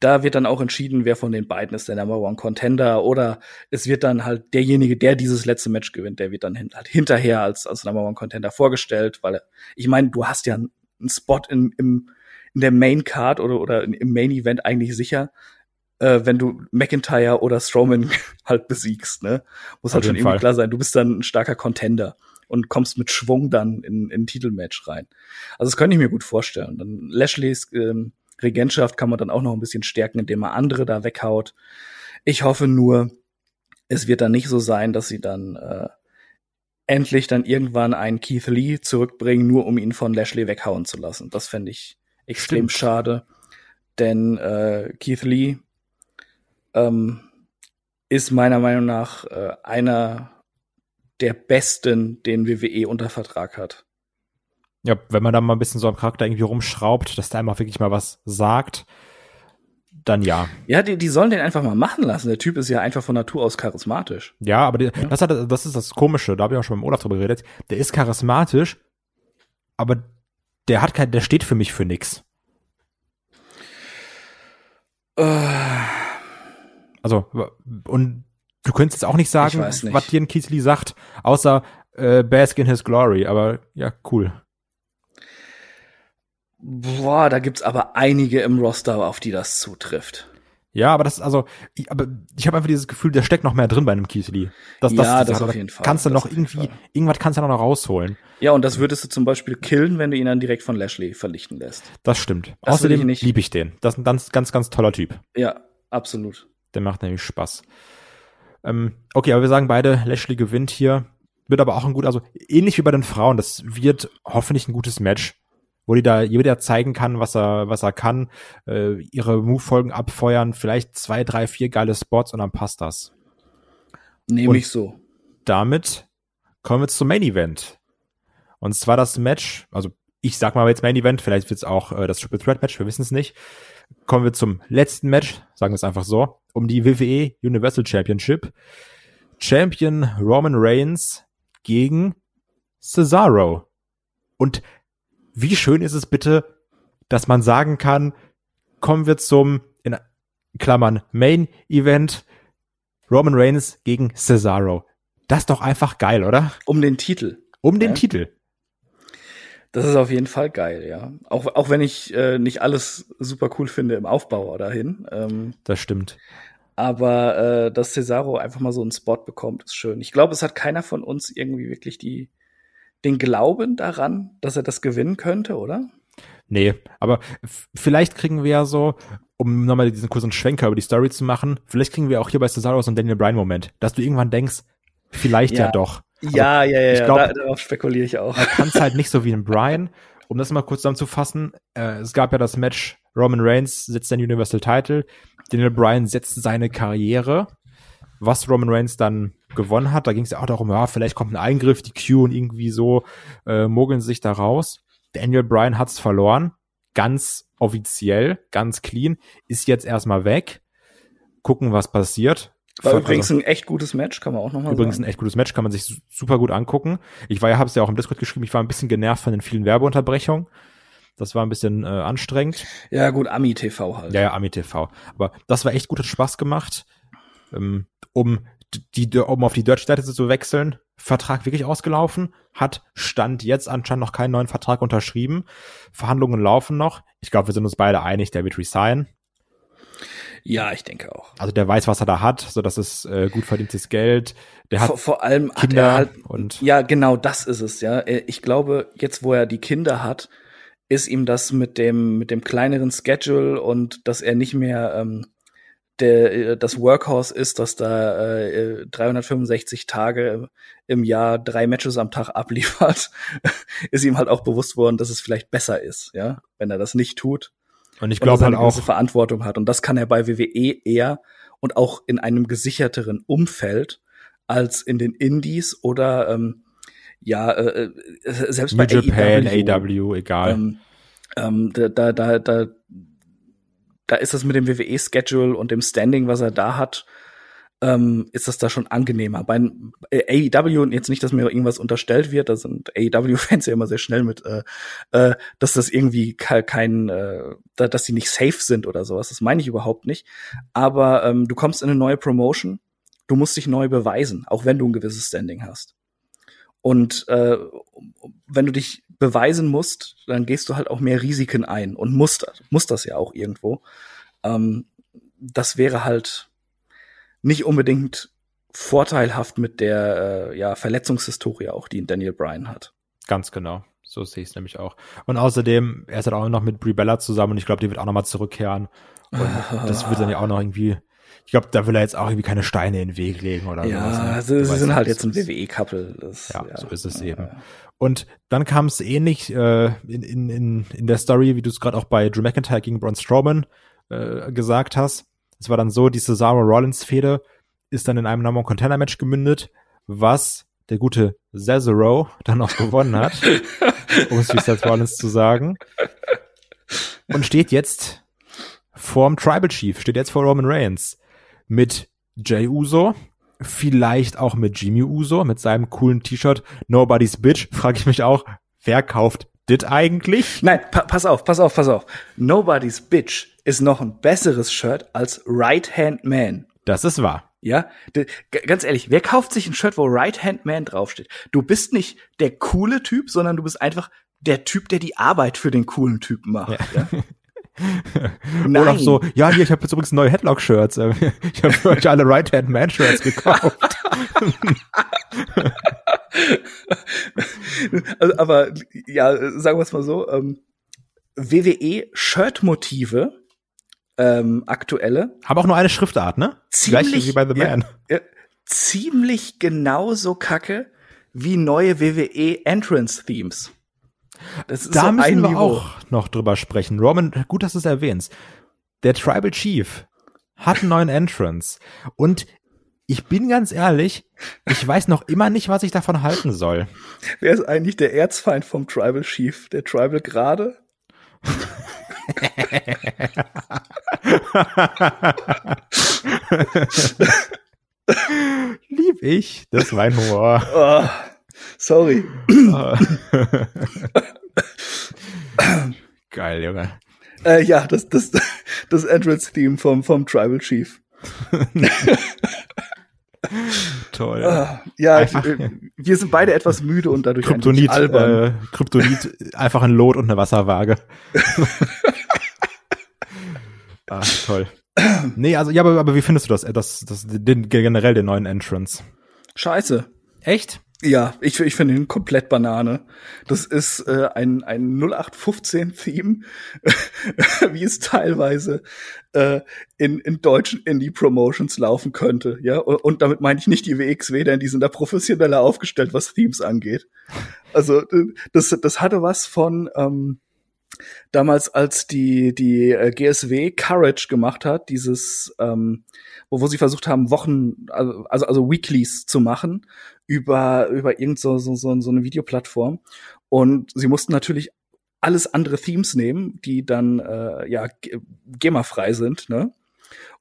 da wird dann auch entschieden, wer von den beiden ist der Number One Contender oder es wird dann halt derjenige, der dieses letzte Match gewinnt, der wird dann halt hinterher als, als Number One Contender vorgestellt, weil ich meine, du hast ja einen Spot in, im, in der Main Card oder, oder im Main Event eigentlich sicher, äh, wenn du McIntyre oder Strowman halt besiegst, ne? Muss halt schon irgendwie Fall. klar sein, du bist dann ein starker Contender und kommst mit Schwung dann in, in ein Titelmatch rein. Also das könnte ich mir gut vorstellen. Dann Lashley's ähm, Regentschaft kann man dann auch noch ein bisschen stärken, indem man andere da weghaut. Ich hoffe nur, es wird dann nicht so sein, dass sie dann äh, endlich dann irgendwann einen Keith Lee zurückbringen, nur um ihn von Lashley weghauen zu lassen. Das fände ich extrem Stimmt. schade, denn äh, Keith Lee ähm, ist meiner Meinung nach äh, einer der besten, den WWE unter Vertrag hat. Ja, wenn man da mal ein bisschen so am Charakter irgendwie rumschraubt, dass der einfach wirklich mal was sagt. dann ja. Ja, die, die sollen den einfach mal machen lassen. Der Typ ist ja einfach von Natur aus charismatisch. Ja, aber die, ja. Das, hat, das ist das Komische, da habe ich auch schon mit Olaf drüber geredet. Der ist charismatisch, aber der hat kein, der steht für mich für nix. Uh. Also, und du könntest jetzt auch nicht sagen, nicht. was dir ein Kiesli sagt, außer äh, Bask in his glory, aber ja, cool. Boah, da gibt's aber einige im Roster, auf die das zutrifft. Ja, aber das ist also, ich, aber ich habe einfach dieses Gefühl, da steckt noch mehr drin bei einem Kiesli. Das, das, ja, das, das auf jeden Fall. Kannst du noch irgendwie, irgendwas kannst du noch rausholen. Ja, und das würdest du zum Beispiel killen, wenn du ihn dann direkt von Lashley verlichten lässt. Das stimmt. Das Außerdem liebe ich den. Das ist ein ganz, ganz, ganz toller Typ. Ja, absolut. Der macht nämlich Spaß. Ähm, okay, aber wir sagen beide, Lashley gewinnt hier. Wird aber auch ein gut, also ähnlich wie bei den Frauen, das wird hoffentlich ein gutes Match wo die da jeder zeigen kann, was er, was er kann, äh, ihre Move-Folgen abfeuern, vielleicht zwei, drei, vier geile Spots und dann passt das. Nehme ich so. Damit kommen wir zum Main Event. Und zwar das Match, also ich sag mal jetzt Main Event, vielleicht wird es auch äh, das Triple Threat Match, wir wissen es nicht. Kommen wir zum letzten Match, sagen wir es einfach so, um die WWE Universal Championship. Champion Roman Reigns gegen Cesaro. Und wie schön ist es bitte, dass man sagen kann, kommen wir zum, in Klammern, Main Event, Roman Reigns gegen Cesaro. Das ist doch einfach geil, oder? Um den Titel. Um den ja. Titel. Das ist auf jeden Fall geil, ja. Auch, auch wenn ich äh, nicht alles super cool finde im Aufbau dahin. Ähm, das stimmt. Aber äh, dass Cesaro einfach mal so einen Spot bekommt, ist schön. Ich glaube, es hat keiner von uns irgendwie wirklich die, den Glauben daran, dass er das gewinnen könnte, oder? Nee, aber vielleicht kriegen wir ja so, um nochmal diesen kurzen Schwenker über die Story zu machen, vielleicht kriegen wir auch hier bei Cesaro so einen Daniel Bryan Moment, dass du irgendwann denkst, vielleicht ja, ja doch. Aber ja, ja, ja, ich glaub, da, darauf spekuliere ich auch. Er kann es halt nicht so wie ein Bryan. Um das mal kurz zusammenzufassen, äh, es gab ja das Match, Roman Reigns setzt den Universal Title, Daniel Bryan setzt seine Karriere was Roman Reigns dann gewonnen hat. Da ging es ja auch darum, ja, vielleicht kommt ein Eingriff, die Q und irgendwie so äh, mogeln sich da raus. Daniel Bryan hat's verloren, ganz offiziell, ganz clean, ist jetzt erstmal weg. Gucken, was passiert. War also, übrigens ein echt gutes Match, kann man auch nochmal sagen. Übrigens ein echt gutes Match, kann man sich super gut angucken. Ich war ja, habe es ja auch im Discord geschrieben, ich war ein bisschen genervt von den vielen Werbeunterbrechungen. Das war ein bisschen äh, anstrengend. Ja, gut, Ami TV halt. Ja, ja, Ami TV. Aber das war echt gut, hat Spaß gemacht ähm, um die, um auf die Deutsche-Seite zu wechseln, Vertrag wirklich ausgelaufen, hat Stand jetzt anscheinend noch keinen neuen Vertrag unterschrieben. Verhandlungen laufen noch. Ich glaube, wir sind uns beide einig, der wird resign. Ja, ich denke auch. Also der weiß, was er da hat, so dass es äh, gut verdientes Geld. Der hat vor, vor allem Kinder hat er halt, und ja, genau, das ist es. Ja, ich glaube, jetzt wo er die Kinder hat, ist ihm das mit dem mit dem kleineren Schedule und dass er nicht mehr ähm, der, äh, das Workhorse ist, dass da äh, 365 Tage im Jahr drei Matches am Tag abliefert, ist ihm halt auch bewusst worden, dass es vielleicht besser ist, ja, wenn er das nicht tut. Und ich glaube halt auch Verantwortung hat und das kann er bei WWE eher und auch in einem gesicherteren Umfeld als in den Indies oder ähm, ja äh, äh selbst New bei Japan, AEW, egal. Ähm, ähm, da, da, da, da da ist das mit dem WWE-Schedule und dem Standing, was er da hat, ähm, ist das da schon angenehmer. Bei äh, AEW, und jetzt nicht, dass mir irgendwas unterstellt wird, da sind AEW-Fans ja immer sehr schnell mit, äh, äh, dass das irgendwie kein, äh, dass sie nicht safe sind oder sowas. Das meine ich überhaupt nicht. Aber ähm, du kommst in eine neue Promotion, du musst dich neu beweisen, auch wenn du ein gewisses Standing hast. Und äh, wenn du dich beweisen musst, dann gehst du halt auch mehr Risiken ein und musst, musst das ja auch irgendwo. Ähm, das wäre halt nicht unbedingt vorteilhaft mit der äh, ja, Verletzungshistorie auch, die Daniel Bryan hat. Ganz genau. So sehe ich es nämlich auch. Und außerdem, er ist halt auch noch mit Brie Bella zusammen und ich glaube, die wird auch noch mal zurückkehren. Und das wird dann ja auch noch irgendwie ich glaube, da will er jetzt auch irgendwie keine Steine in den Weg legen oder ja, sowas. Ja, ne? also, sie sind halt jetzt ein WWE-Couple. Ja, ja, so ist es eben. Und dann kam es ähnlich äh, in, in, in, in der Story, wie du es gerade auch bei Drew McIntyre gegen Braun Strowman äh, gesagt hast. Es war dann so, die Cesaro Rollins-Fehde ist dann in einem Number Contender Match gemündet, was der gute Cesaro dann auch gewonnen hat, um es wie Seth Rollins zu sagen. Und steht jetzt vorm Tribal Chief, steht jetzt vor Roman Reigns. Mit Jay Uso, vielleicht auch mit Jimmy Uso, mit seinem coolen T-Shirt Nobody's Bitch, frage ich mich auch, wer kauft dit eigentlich? Nein, pa pass auf, pass auf, pass auf. Nobody's Bitch ist noch ein besseres Shirt als Right Hand Man. Das ist wahr. Ja, ganz ehrlich, wer kauft sich ein Shirt, wo Right Hand Man draufsteht? Du bist nicht der coole Typ, sondern du bist einfach der Typ, der die Arbeit für den coolen Typen macht. Ja. ja? Nein. Oder auch so, ja, hier, ich habe jetzt übrigens neue Headlock-Shirts. Ich habe für euch alle Right-Hand-Man-Shirts gekauft. also, aber ja, sagen wir es mal so, ähm, WWE-Shirt-Motive, ähm, aktuelle. Haben auch nur eine Schriftart, ne? Ziemlich, Gleich wie bei The Man. Ja, ja, ziemlich genauso kacke wie neue WWE-Entrance-Themes. Da müssen wir Niveau. auch noch drüber sprechen. Roman, gut, dass du es erwähnst. Der Tribal Chief hat einen neuen Entrance. Und ich bin ganz ehrlich, ich weiß noch immer nicht, was ich davon halten soll. Wer ist eigentlich der Erzfeind vom Tribal Chief? Der Tribal gerade? Lieb ich, das ist mein Humor. Oh, sorry. Geil, Junge. Äh, ja, das, das, das Entrance-Theme vom, vom Tribal Chief. Toll. Ah, ja, einfach, äh, wir sind beide etwas müde und dadurch Kryptonit, albern. Äh, Kryptonit, einfach ein Lot und eine Wasserwaage. ah, toll. Nee, also ja, aber, aber wie findest du das, das, das den, generell den neuen Entrance? Scheiße. Echt? Ja, ich, ich finde ihn komplett Banane. Das ist äh, ein, ein 0815-Theme, wie es teilweise äh, in, in deutschen Indie-Promotions laufen könnte. Ja, und, und damit meine ich nicht die WXW, denn die sind da professioneller aufgestellt, was Themes angeht. Also das, das hatte was von ähm, damals, als die, die äh, GSW Courage gemacht hat, dieses ähm, wo, wo sie versucht haben, Wochen, also, also, also Weeklies zu machen über, über irgend so, so, so, so eine Videoplattform. Und sie mussten natürlich alles andere Themes nehmen, die dann äh, ja GEMA-frei sind, ne?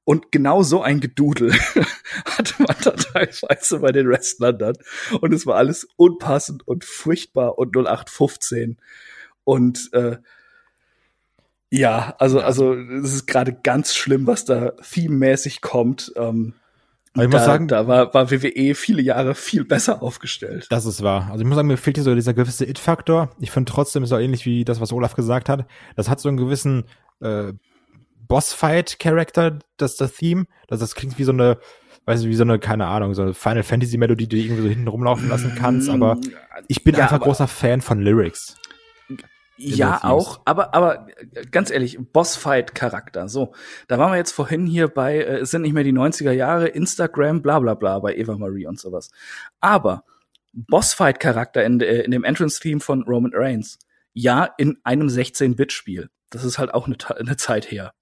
Und genau so ein Gedudel hatte man da teilweise bei den Wrestlern dann. Und es war alles unpassend und furchtbar und 0815. Und äh, ja, also, also es ist gerade ganz schlimm, was da theme-mäßig kommt. Ähm, also ich da, muss sagen, da war, war WWE viele Jahre viel besser aufgestellt. Das ist wahr. Also ich muss sagen, mir fehlt hier so dieser gewisse It-Faktor. Ich finde trotzdem ist auch ähnlich wie das, was Olaf gesagt hat. Das hat so einen gewissen äh, Boss-Fight-Charakter, das das Theme. Das, das klingt wie so eine, weiß ich, wie so eine, keine Ahnung, so eine Final Fantasy-Melodie, die du irgendwie so hinten rumlaufen lassen kannst. Aber ich bin ja, einfach großer Fan von Lyrics. Ja, auch, aber, aber ganz ehrlich, Bossfight-Charakter. So, da waren wir jetzt vorhin hier bei, äh, es sind nicht mehr die 90er Jahre, Instagram, bla bla bla, bei Eva Marie und sowas. Aber Bossfight-Charakter in, äh, in dem Entrance-Theme von Roman Reigns, ja, in einem 16-Bit-Spiel. Das ist halt auch eine, eine Zeit her.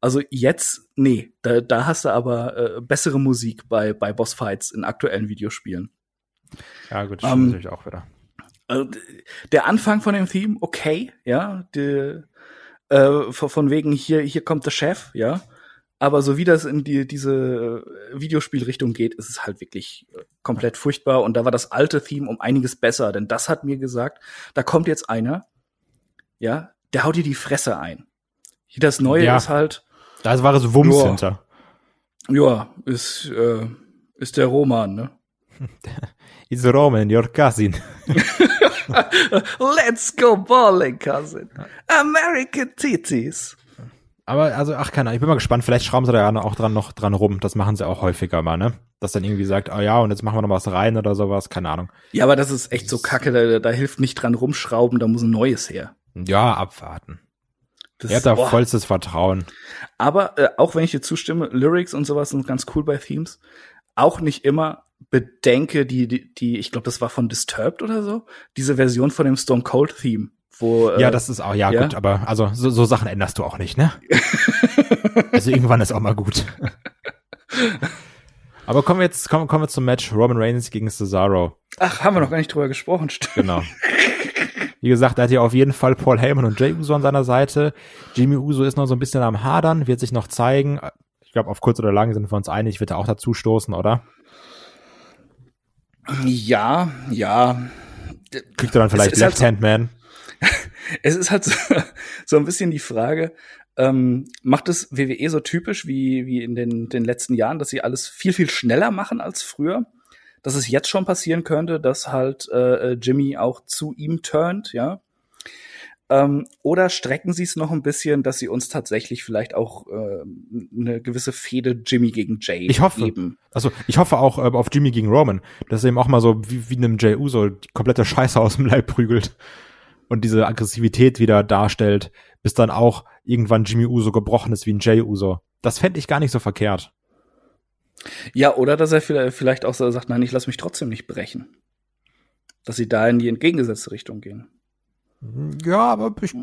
Also jetzt, nee, da, da hast du aber äh, bessere Musik bei, bei Bossfights in aktuellen Videospielen. Ja, gut, das um, natürlich auch wieder. Also, der Anfang von dem Theme, okay, ja, die, äh, von wegen hier, hier kommt der Chef, ja. Aber so wie das in die, diese Videospielrichtung geht, ist es halt wirklich äh, komplett furchtbar. Und da war das alte Theme um einiges besser, denn das hat mir gesagt, da kommt jetzt einer, ja, der haut dir die Fresse ein. Hier das Neue ja, ist halt. Da war es Wumms joa, hinter. Ja, ist, äh, ist der Roman, ne? It's Roman, your cousin. Let's go bowling, cousin. American Titties. Aber also, ach keine Ahnung, ich bin mal gespannt, vielleicht schrauben sie da ja auch dran noch dran rum. Das machen sie auch häufiger mal, ne? Dass dann irgendwie sagt, oh ja, und jetzt machen wir noch was rein oder sowas, keine Ahnung. Ja, aber das ist echt so kacke, da, da hilft nicht dran rumschrauben, da muss ein neues her. Ja, abwarten. Das, er hat da boah. vollstes Vertrauen. Aber äh, auch wenn ich dir zustimme, Lyrics und sowas sind ganz cool bei Themes. Auch nicht immer bedenke, die, die, die ich glaube, das war von Disturbed oder so, diese Version von dem Stone Cold Theme. Wo, äh, ja, das ist auch, ja, ja, gut, aber also so, so Sachen änderst du auch nicht, ne? also irgendwann ist auch mal gut. aber kommen wir jetzt, kommen, kommen wir zum Match Roman Reigns gegen Cesaro. Ach, haben wir noch gar nicht drüber gesprochen, stimmt. Genau. Wie gesagt, er hat ja auf jeden Fall Paul Heyman und Jay Uso an seiner Seite. Jimmy Uso ist noch so ein bisschen am Hadern, wird sich noch zeigen. Ich glaube, auf kurz oder lang sind wir uns einig, wird er auch dazu stoßen, oder? Ja, ja. Kriegt er dann vielleicht Left Hand Man? es ist halt so, so ein bisschen die Frage, ähm, macht es WWE so typisch wie, wie in den, den letzten Jahren, dass sie alles viel, viel schneller machen als früher? Dass es jetzt schon passieren könnte, dass halt äh, Jimmy auch zu ihm turnt, ja? Ähm, oder strecken sie es noch ein bisschen, dass sie uns tatsächlich vielleicht auch äh, eine gewisse Fehde Jimmy gegen Jay ich hoffe, geben? Also ich hoffe auch äh, auf Jimmy gegen Roman, dass er eben auch mal so wie, wie einem Jay Uso die komplette Scheiße aus dem Leib prügelt und diese Aggressivität wieder darstellt, bis dann auch irgendwann Jimmy Uso gebrochen ist wie ein Jay Uso. Das fände ich gar nicht so verkehrt. Ja, oder dass er vielleicht auch so sagt, nein, ich lasse mich trotzdem nicht brechen. Dass sie da in die entgegengesetzte Richtung gehen. Ja, aber ich,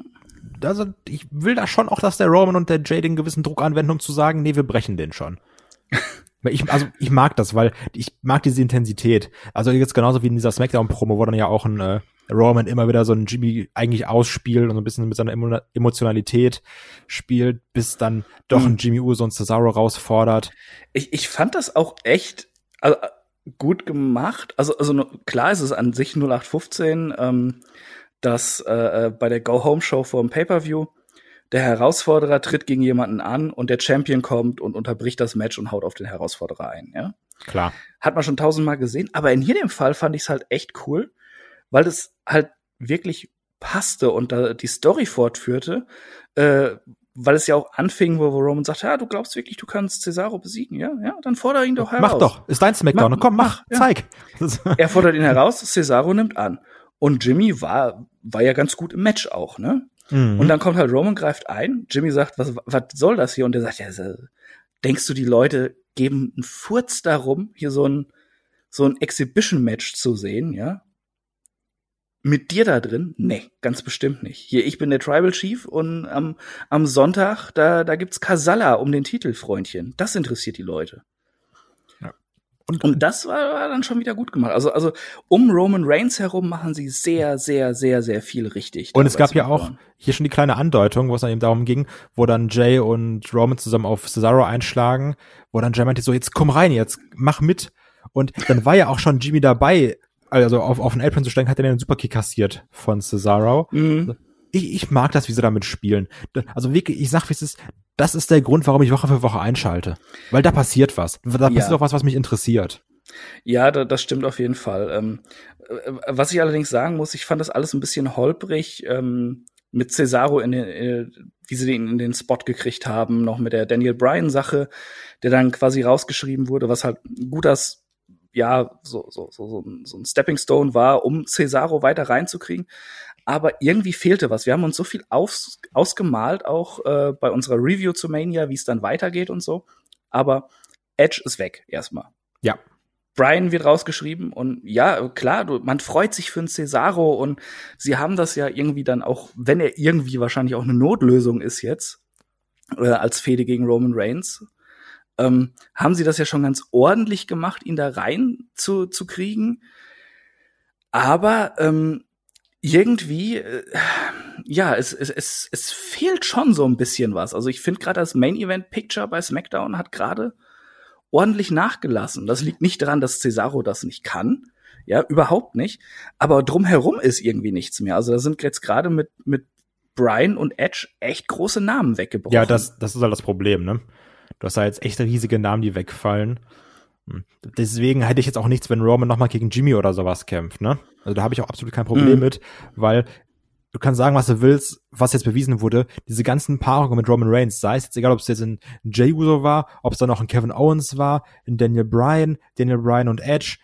also ich will da schon auch, dass der Roman und der Jay den gewissen Druck anwenden, um zu sagen, nee, wir brechen den schon. ich, also ich mag das, weil ich mag diese Intensität. Also jetzt genauso wie in dieser Smackdown-Promo, wo dann ja auch ein äh, Roman immer wieder so ein Jimmy eigentlich ausspielt und so ein bisschen mit seiner Emotionalität spielt, bis dann doch ein hm. Jimmy Uso und Cesaro rausfordert. Ich, ich fand das auch echt also, gut gemacht. Also, also klar ist es an sich 0815, ähm, dass äh, äh, bei der Go-Home-Show vor dem Pay-Per-View der Herausforderer tritt gegen jemanden an und der Champion kommt und unterbricht das Match und haut auf den Herausforderer ein, ja? Klar. Hat man schon tausendmal gesehen, aber in jedem Fall fand ich es halt echt cool, weil es halt wirklich passte und da die Story fortführte, äh, weil es ja auch anfing, wo, wo Roman sagt, ja, du glaubst wirklich, du kannst Cesaro besiegen, ja, ja, dann fordere ihn doch heraus. Mach doch, ist dein Smackdown, mach, komm, mach, ja. zeig. er fordert ihn heraus, Cesaro nimmt an. Und Jimmy war, war ja ganz gut im Match auch, ne? Mhm. Und dann kommt halt Roman, greift ein. Jimmy sagt, was, was soll das hier? Und der sagt, ja, denkst du, die Leute geben einen Furz darum, hier so ein, so ein Exhibition-Match zu sehen, ja? Mit dir da drin? Nee, ganz bestimmt nicht. Hier, ich bin der Tribal Chief und am, am Sonntag, da, da gibt's Kasala um den Titel, Freundchen. Das interessiert die Leute. Und, und das war, war, dann schon wieder gut gemacht. Also, also um Roman Reigns herum machen sie sehr, sehr, sehr, sehr viel richtig. Und es gab ja auch hier schon die kleine Andeutung, wo es dann eben darum ging, wo dann Jay und Roman zusammen auf Cesaro einschlagen, wo dann Jay meinte so, jetzt komm rein, jetzt mach mit. Und dann war ja auch schon Jimmy dabei, also auf, auf den Apron zu steigen, hat er den Superkick kassiert von Cesaro. Mhm. Ich, ich mag das, wie sie damit spielen. Also wirklich, ich sag, wie es ist, das ist der Grund, warum ich Woche für Woche einschalte. Weil da passiert was. Da passiert ja. auch was, was mich interessiert. Ja, da, das stimmt auf jeden Fall. Ähm, äh, was ich allerdings sagen muss, ich fand das alles ein bisschen holprig ähm, mit Cesaro, in den, äh, wie sie den in den Spot gekriegt haben, noch mit der Daniel Bryan Sache, der dann quasi rausgeschrieben wurde, was halt gut das ja so so so so ein Stepping Stone war, um Cesaro weiter reinzukriegen aber irgendwie fehlte was. Wir haben uns so viel aus, ausgemalt, auch äh, bei unserer Review zu Mania, wie es dann weitergeht und so. Aber Edge ist weg erstmal. Ja. Brian wird rausgeschrieben und ja, klar, du, man freut sich für einen Cesaro und sie haben das ja irgendwie dann auch, wenn er irgendwie wahrscheinlich auch eine Notlösung ist jetzt, äh, als Fehde gegen Roman Reigns, ähm, haben sie das ja schon ganz ordentlich gemacht, ihn da rein zu, zu kriegen. Aber ähm, irgendwie, äh, ja, es, es, es, es fehlt schon so ein bisschen was. Also ich finde gerade das Main Event Picture bei SmackDown hat gerade ordentlich nachgelassen. Das liegt nicht daran, dass Cesaro das nicht kann. Ja, überhaupt nicht. Aber drumherum ist irgendwie nichts mehr. Also da sind jetzt gerade mit, mit Brian und Edge echt große Namen weggebrochen. Ja, das, das ist halt das Problem, ne? Du hast da jetzt echt riesige Namen, die wegfallen. Hm. Deswegen hätte ich jetzt auch nichts, wenn Roman nochmal gegen Jimmy oder sowas kämpft, ne? Also da habe ich auch absolut kein Problem mhm. mit, weil du kannst sagen, was du willst, was jetzt bewiesen wurde, diese ganzen Paarungen mit Roman Reigns, sei es jetzt egal, ob es jetzt ein Jay Uso war, ob es dann noch ein Kevin Owens war, ein Daniel Bryan, Daniel Bryan und Edge,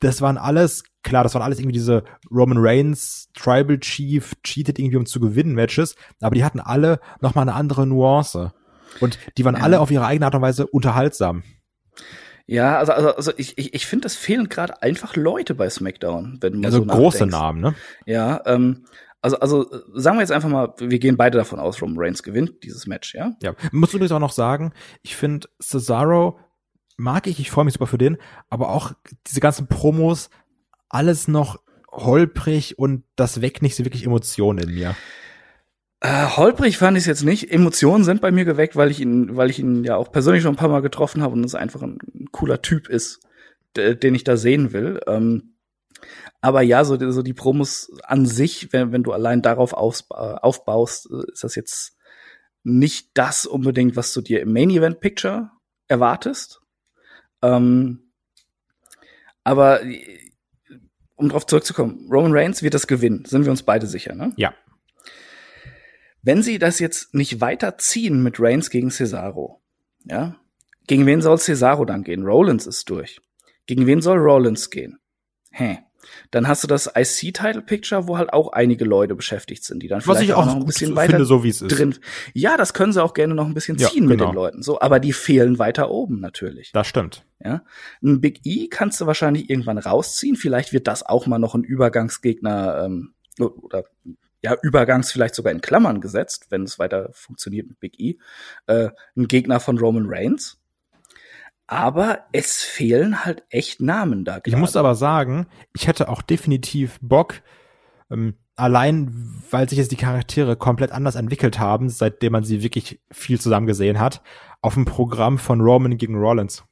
das waren alles, klar, das waren alles irgendwie diese Roman Reigns, Tribal Chief, cheated irgendwie um zu gewinnen Matches, aber die hatten alle nochmal eine andere Nuance. Und die waren alle auf ihre eigene Art und Weise unterhaltsam. Ja, also, also, also ich, ich, ich finde, es fehlen gerade einfach Leute bei SmackDown, wenn man also so große Namen, ne? Ja, ähm, also, also sagen wir jetzt einfach mal, wir gehen beide davon aus, Roman Reigns gewinnt dieses Match, ja? Ja, muss übrigens auch noch sagen, ich finde Cesaro mag ich, ich freue mich super für den, aber auch diese ganzen Promos, alles noch holprig und das weckt nicht so wirklich Emotionen in mir. Äh, holprig fand ich es jetzt nicht. Emotionen sind bei mir geweckt, weil ich ihn, weil ich ihn ja auch persönlich schon ein paar Mal getroffen habe und es einfach ein, cooler Typ ist, den ich da sehen will. Ähm, aber ja, so, so die Promos an sich, wenn, wenn du allein darauf aufbaust, äh, ist das jetzt nicht das unbedingt, was du dir im Main Event Picture erwartest. Ähm, aber um drauf zurückzukommen, Roman Reigns wird das gewinnen, sind wir uns beide sicher, ne? Ja. Wenn sie das jetzt nicht weiterziehen mit Reigns gegen Cesaro, ja, gegen wen soll Cesaro dann gehen? Rollins ist durch. Gegen wen soll Rollins gehen? Hä? Dann hast du das IC-Title-Picture, wo halt auch einige Leute beschäftigt sind, die dann Was vielleicht auch, noch ein bisschen weiter finde, so wie es ist. drin. Ja, das können sie auch gerne noch ein bisschen ziehen ja, genau. mit den Leuten. So, aber die fehlen weiter oben natürlich. Das stimmt. Ja, ein Big E kannst du wahrscheinlich irgendwann rausziehen. Vielleicht wird das auch mal noch ein Übergangsgegner ähm, oder ja, Übergangs vielleicht sogar in Klammern gesetzt, wenn es weiter funktioniert mit Big E. Äh, ein Gegner von Roman Reigns. Aber es fehlen halt echt Namen da. Grade. Ich muss aber sagen, ich hätte auch definitiv Bock, ähm, allein weil sich jetzt die Charaktere komplett anders entwickelt haben, seitdem man sie wirklich viel zusammen gesehen hat, auf ein Programm von Roman gegen Rollins.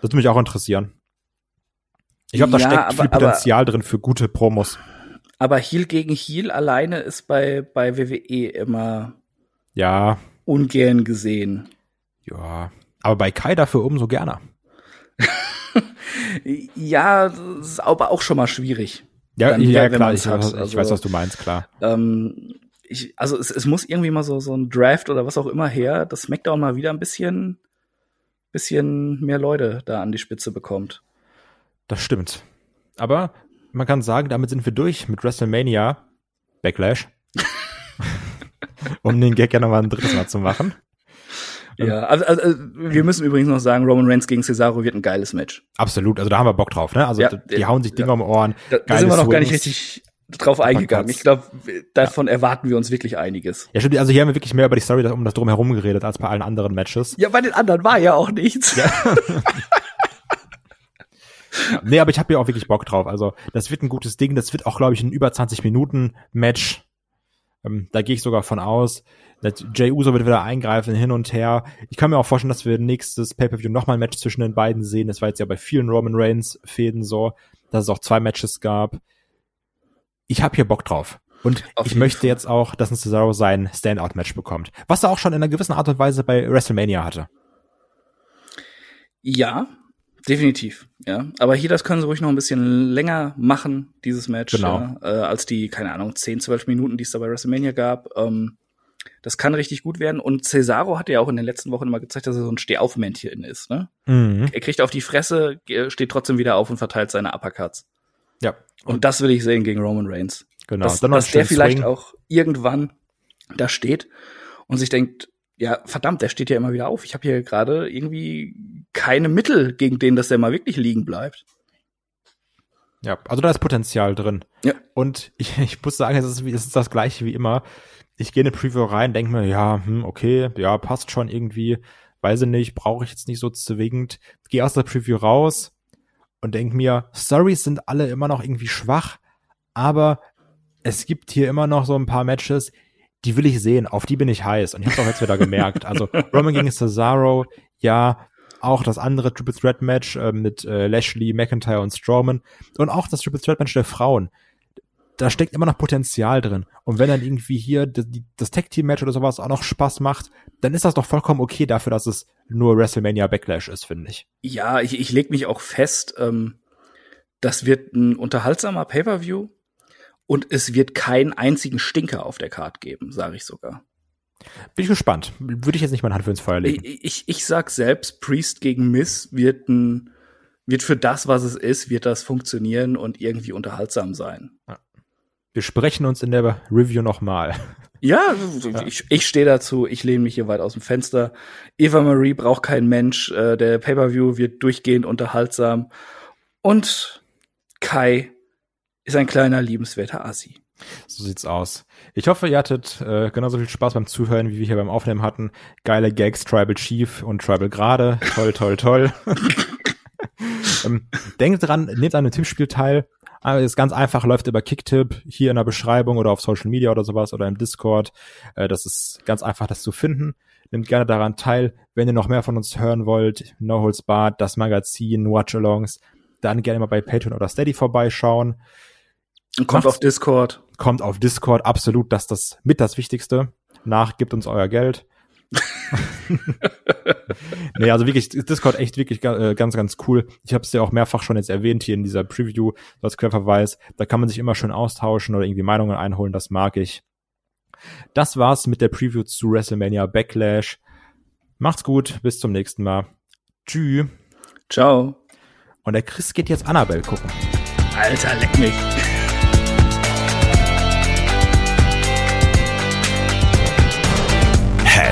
Das würde mich auch interessieren. Ich glaube, da ja, steckt aber, viel Potenzial aber, drin für gute Promos. Aber Heal gegen Heal alleine ist bei, bei WWE immer ja ungern gesehen. Ja, aber bei Kai dafür umso gerne. ja, das ist aber auch schon mal schwierig. Ja, dann, ja, klar, ich, hat. ich weiß, was du meinst, klar. Ähm, ich, also es, es muss irgendwie mal so, so ein Draft oder was auch immer her, dass SmackDown mal wieder ein bisschen, bisschen mehr Leute da an die Spitze bekommt. Das stimmt. Aber man kann sagen, damit sind wir durch mit WrestleMania Backlash. um den Gag ja nochmal ein drittes Mal zu machen. Ja, also, also, also, wir müssen übrigens noch sagen, Roman Reigns gegen Cesaro wird ein geiles Match. Absolut, also da haben wir Bock drauf, ne? Also ja, die hauen sich Dinge ja. um Ohren. Da, da sind wir noch gar nicht richtig drauf eingegangen. Ich glaube, davon ja. erwarten wir uns wirklich einiges. Ja, stimmt. Also hier haben wir wirklich mehr über die Story um das drumherum geredet als bei allen anderen Matches. Ja, bei den anderen war ja auch nichts. Ja. ja, nee, aber ich habe hier auch wirklich Bock drauf. Also das wird ein gutes Ding. Das wird auch, glaube ich, ein über 20 Minuten Match. Ähm, da gehe ich sogar von aus. Jay Uso wird wieder eingreifen, hin und her. Ich kann mir auch vorstellen, dass wir nächstes Pay-Per-View nochmal ein Match zwischen den beiden sehen. Das war jetzt ja bei vielen Roman Reigns-Fäden so, dass es auch zwei Matches gab. Ich habe hier Bock drauf. Und Auf ich möchte Fall. jetzt auch, dass ein Cesaro sein Standout-Match bekommt. Was er auch schon in einer gewissen Art und Weise bei WrestleMania hatte. Ja, definitiv. Ja, aber hier, das können sie ruhig noch ein bisschen länger machen, dieses Match, genau. äh, als die, keine Ahnung, 10, 12 Minuten, die es da bei WrestleMania gab. Ähm, das kann richtig gut werden. Und Cesaro hat ja auch in den letzten Wochen immer gezeigt, dass er so ein Stehaufmännchen ist. Ne? Mhm. Er kriegt auf die Fresse, steht trotzdem wieder auf und verteilt seine Uppercuts. Ja. Und das will ich sehen gegen Roman Reigns. Genau. Dass, dass der vielleicht Swing. auch irgendwann da steht und sich denkt, ja, verdammt, der steht ja immer wieder auf. Ich habe hier gerade irgendwie keine Mittel gegen den, dass der mal wirklich liegen bleibt. Ja, also da ist Potenzial drin. Ja. Und ich, ich muss sagen, es ist, es ist das gleiche wie immer ich gehe in eine Preview rein, denke mir, ja, hm, okay, ja, passt schon irgendwie, weiß ich nicht, brauche ich jetzt nicht so zwingend. Gehe aus der Preview raus und denke mir, Stories sind alle immer noch irgendwie schwach, aber es gibt hier immer noch so ein paar Matches, die will ich sehen, auf die bin ich heiß. Und ich habe auch jetzt wieder gemerkt. Also Roman gegen Cesaro, ja, auch das andere Triple Threat Match äh, mit äh, Lashley, McIntyre und Strowman und auch das Triple Threat Match der Frauen da steckt immer noch Potenzial drin. Und wenn dann irgendwie hier das, das Tag-Team-Match oder sowas auch noch Spaß macht, dann ist das doch vollkommen okay dafür, dass es nur WrestleMania Backlash ist, finde ich. Ja, ich, ich leg mich auch fest, ähm, das wird ein unterhaltsamer Pay-Per-View und es wird keinen einzigen Stinker auf der Card geben, sage ich sogar. Bin ich gespannt. Würde ich jetzt nicht meine Hand für ins Feuer legen. Ich, ich, ich sag selbst, Priest gegen Miss wird ein wird für das, was es ist, wird das funktionieren und irgendwie unterhaltsam sein. Ja. Wir sprechen uns in der Review nochmal. Ja, ja, ich, ich stehe dazu, ich lehne mich hier weit aus dem Fenster. Eva Marie braucht kein Mensch, äh, der Pay-Per-View wird durchgehend unterhaltsam. Und Kai ist ein kleiner, liebenswerter Assi. So sieht's aus. Ich hoffe, ihr hattet äh, genauso viel Spaß beim Zuhören, wie wir hier beim Aufnehmen hatten. Geile Gags, Tribal Chief und Tribal Gerade. Toll, toll, toll. ähm, denkt dran, nehmt an einem Tippspiel teil Aber ist ganz einfach, läuft über Kicktip hier in der Beschreibung oder auf Social Media oder sowas oder im Discord. Äh, das ist ganz einfach, das zu finden. Nehmt gerne daran teil. Wenn ihr noch mehr von uns hören wollt, No Holds Barred, das Magazin, Watch-Alongs, dann gerne mal bei Patreon oder Steady vorbeischauen. Kommt auf Discord. Kommt auf Discord, absolut, das ist das mit das Wichtigste. Nach, gibt uns euer Geld. nee, also wirklich, Discord echt wirklich äh, ganz, ganz cool. Ich habe es ja auch mehrfach schon jetzt erwähnt hier in dieser Preview, als Querverweis. Da kann man sich immer schön austauschen oder irgendwie Meinungen einholen, das mag ich. Das war's mit der Preview zu WrestleMania Backlash. Macht's gut, bis zum nächsten Mal. Tschüss. Ciao. Und der Chris geht jetzt Annabelle gucken. Alter, leck mich.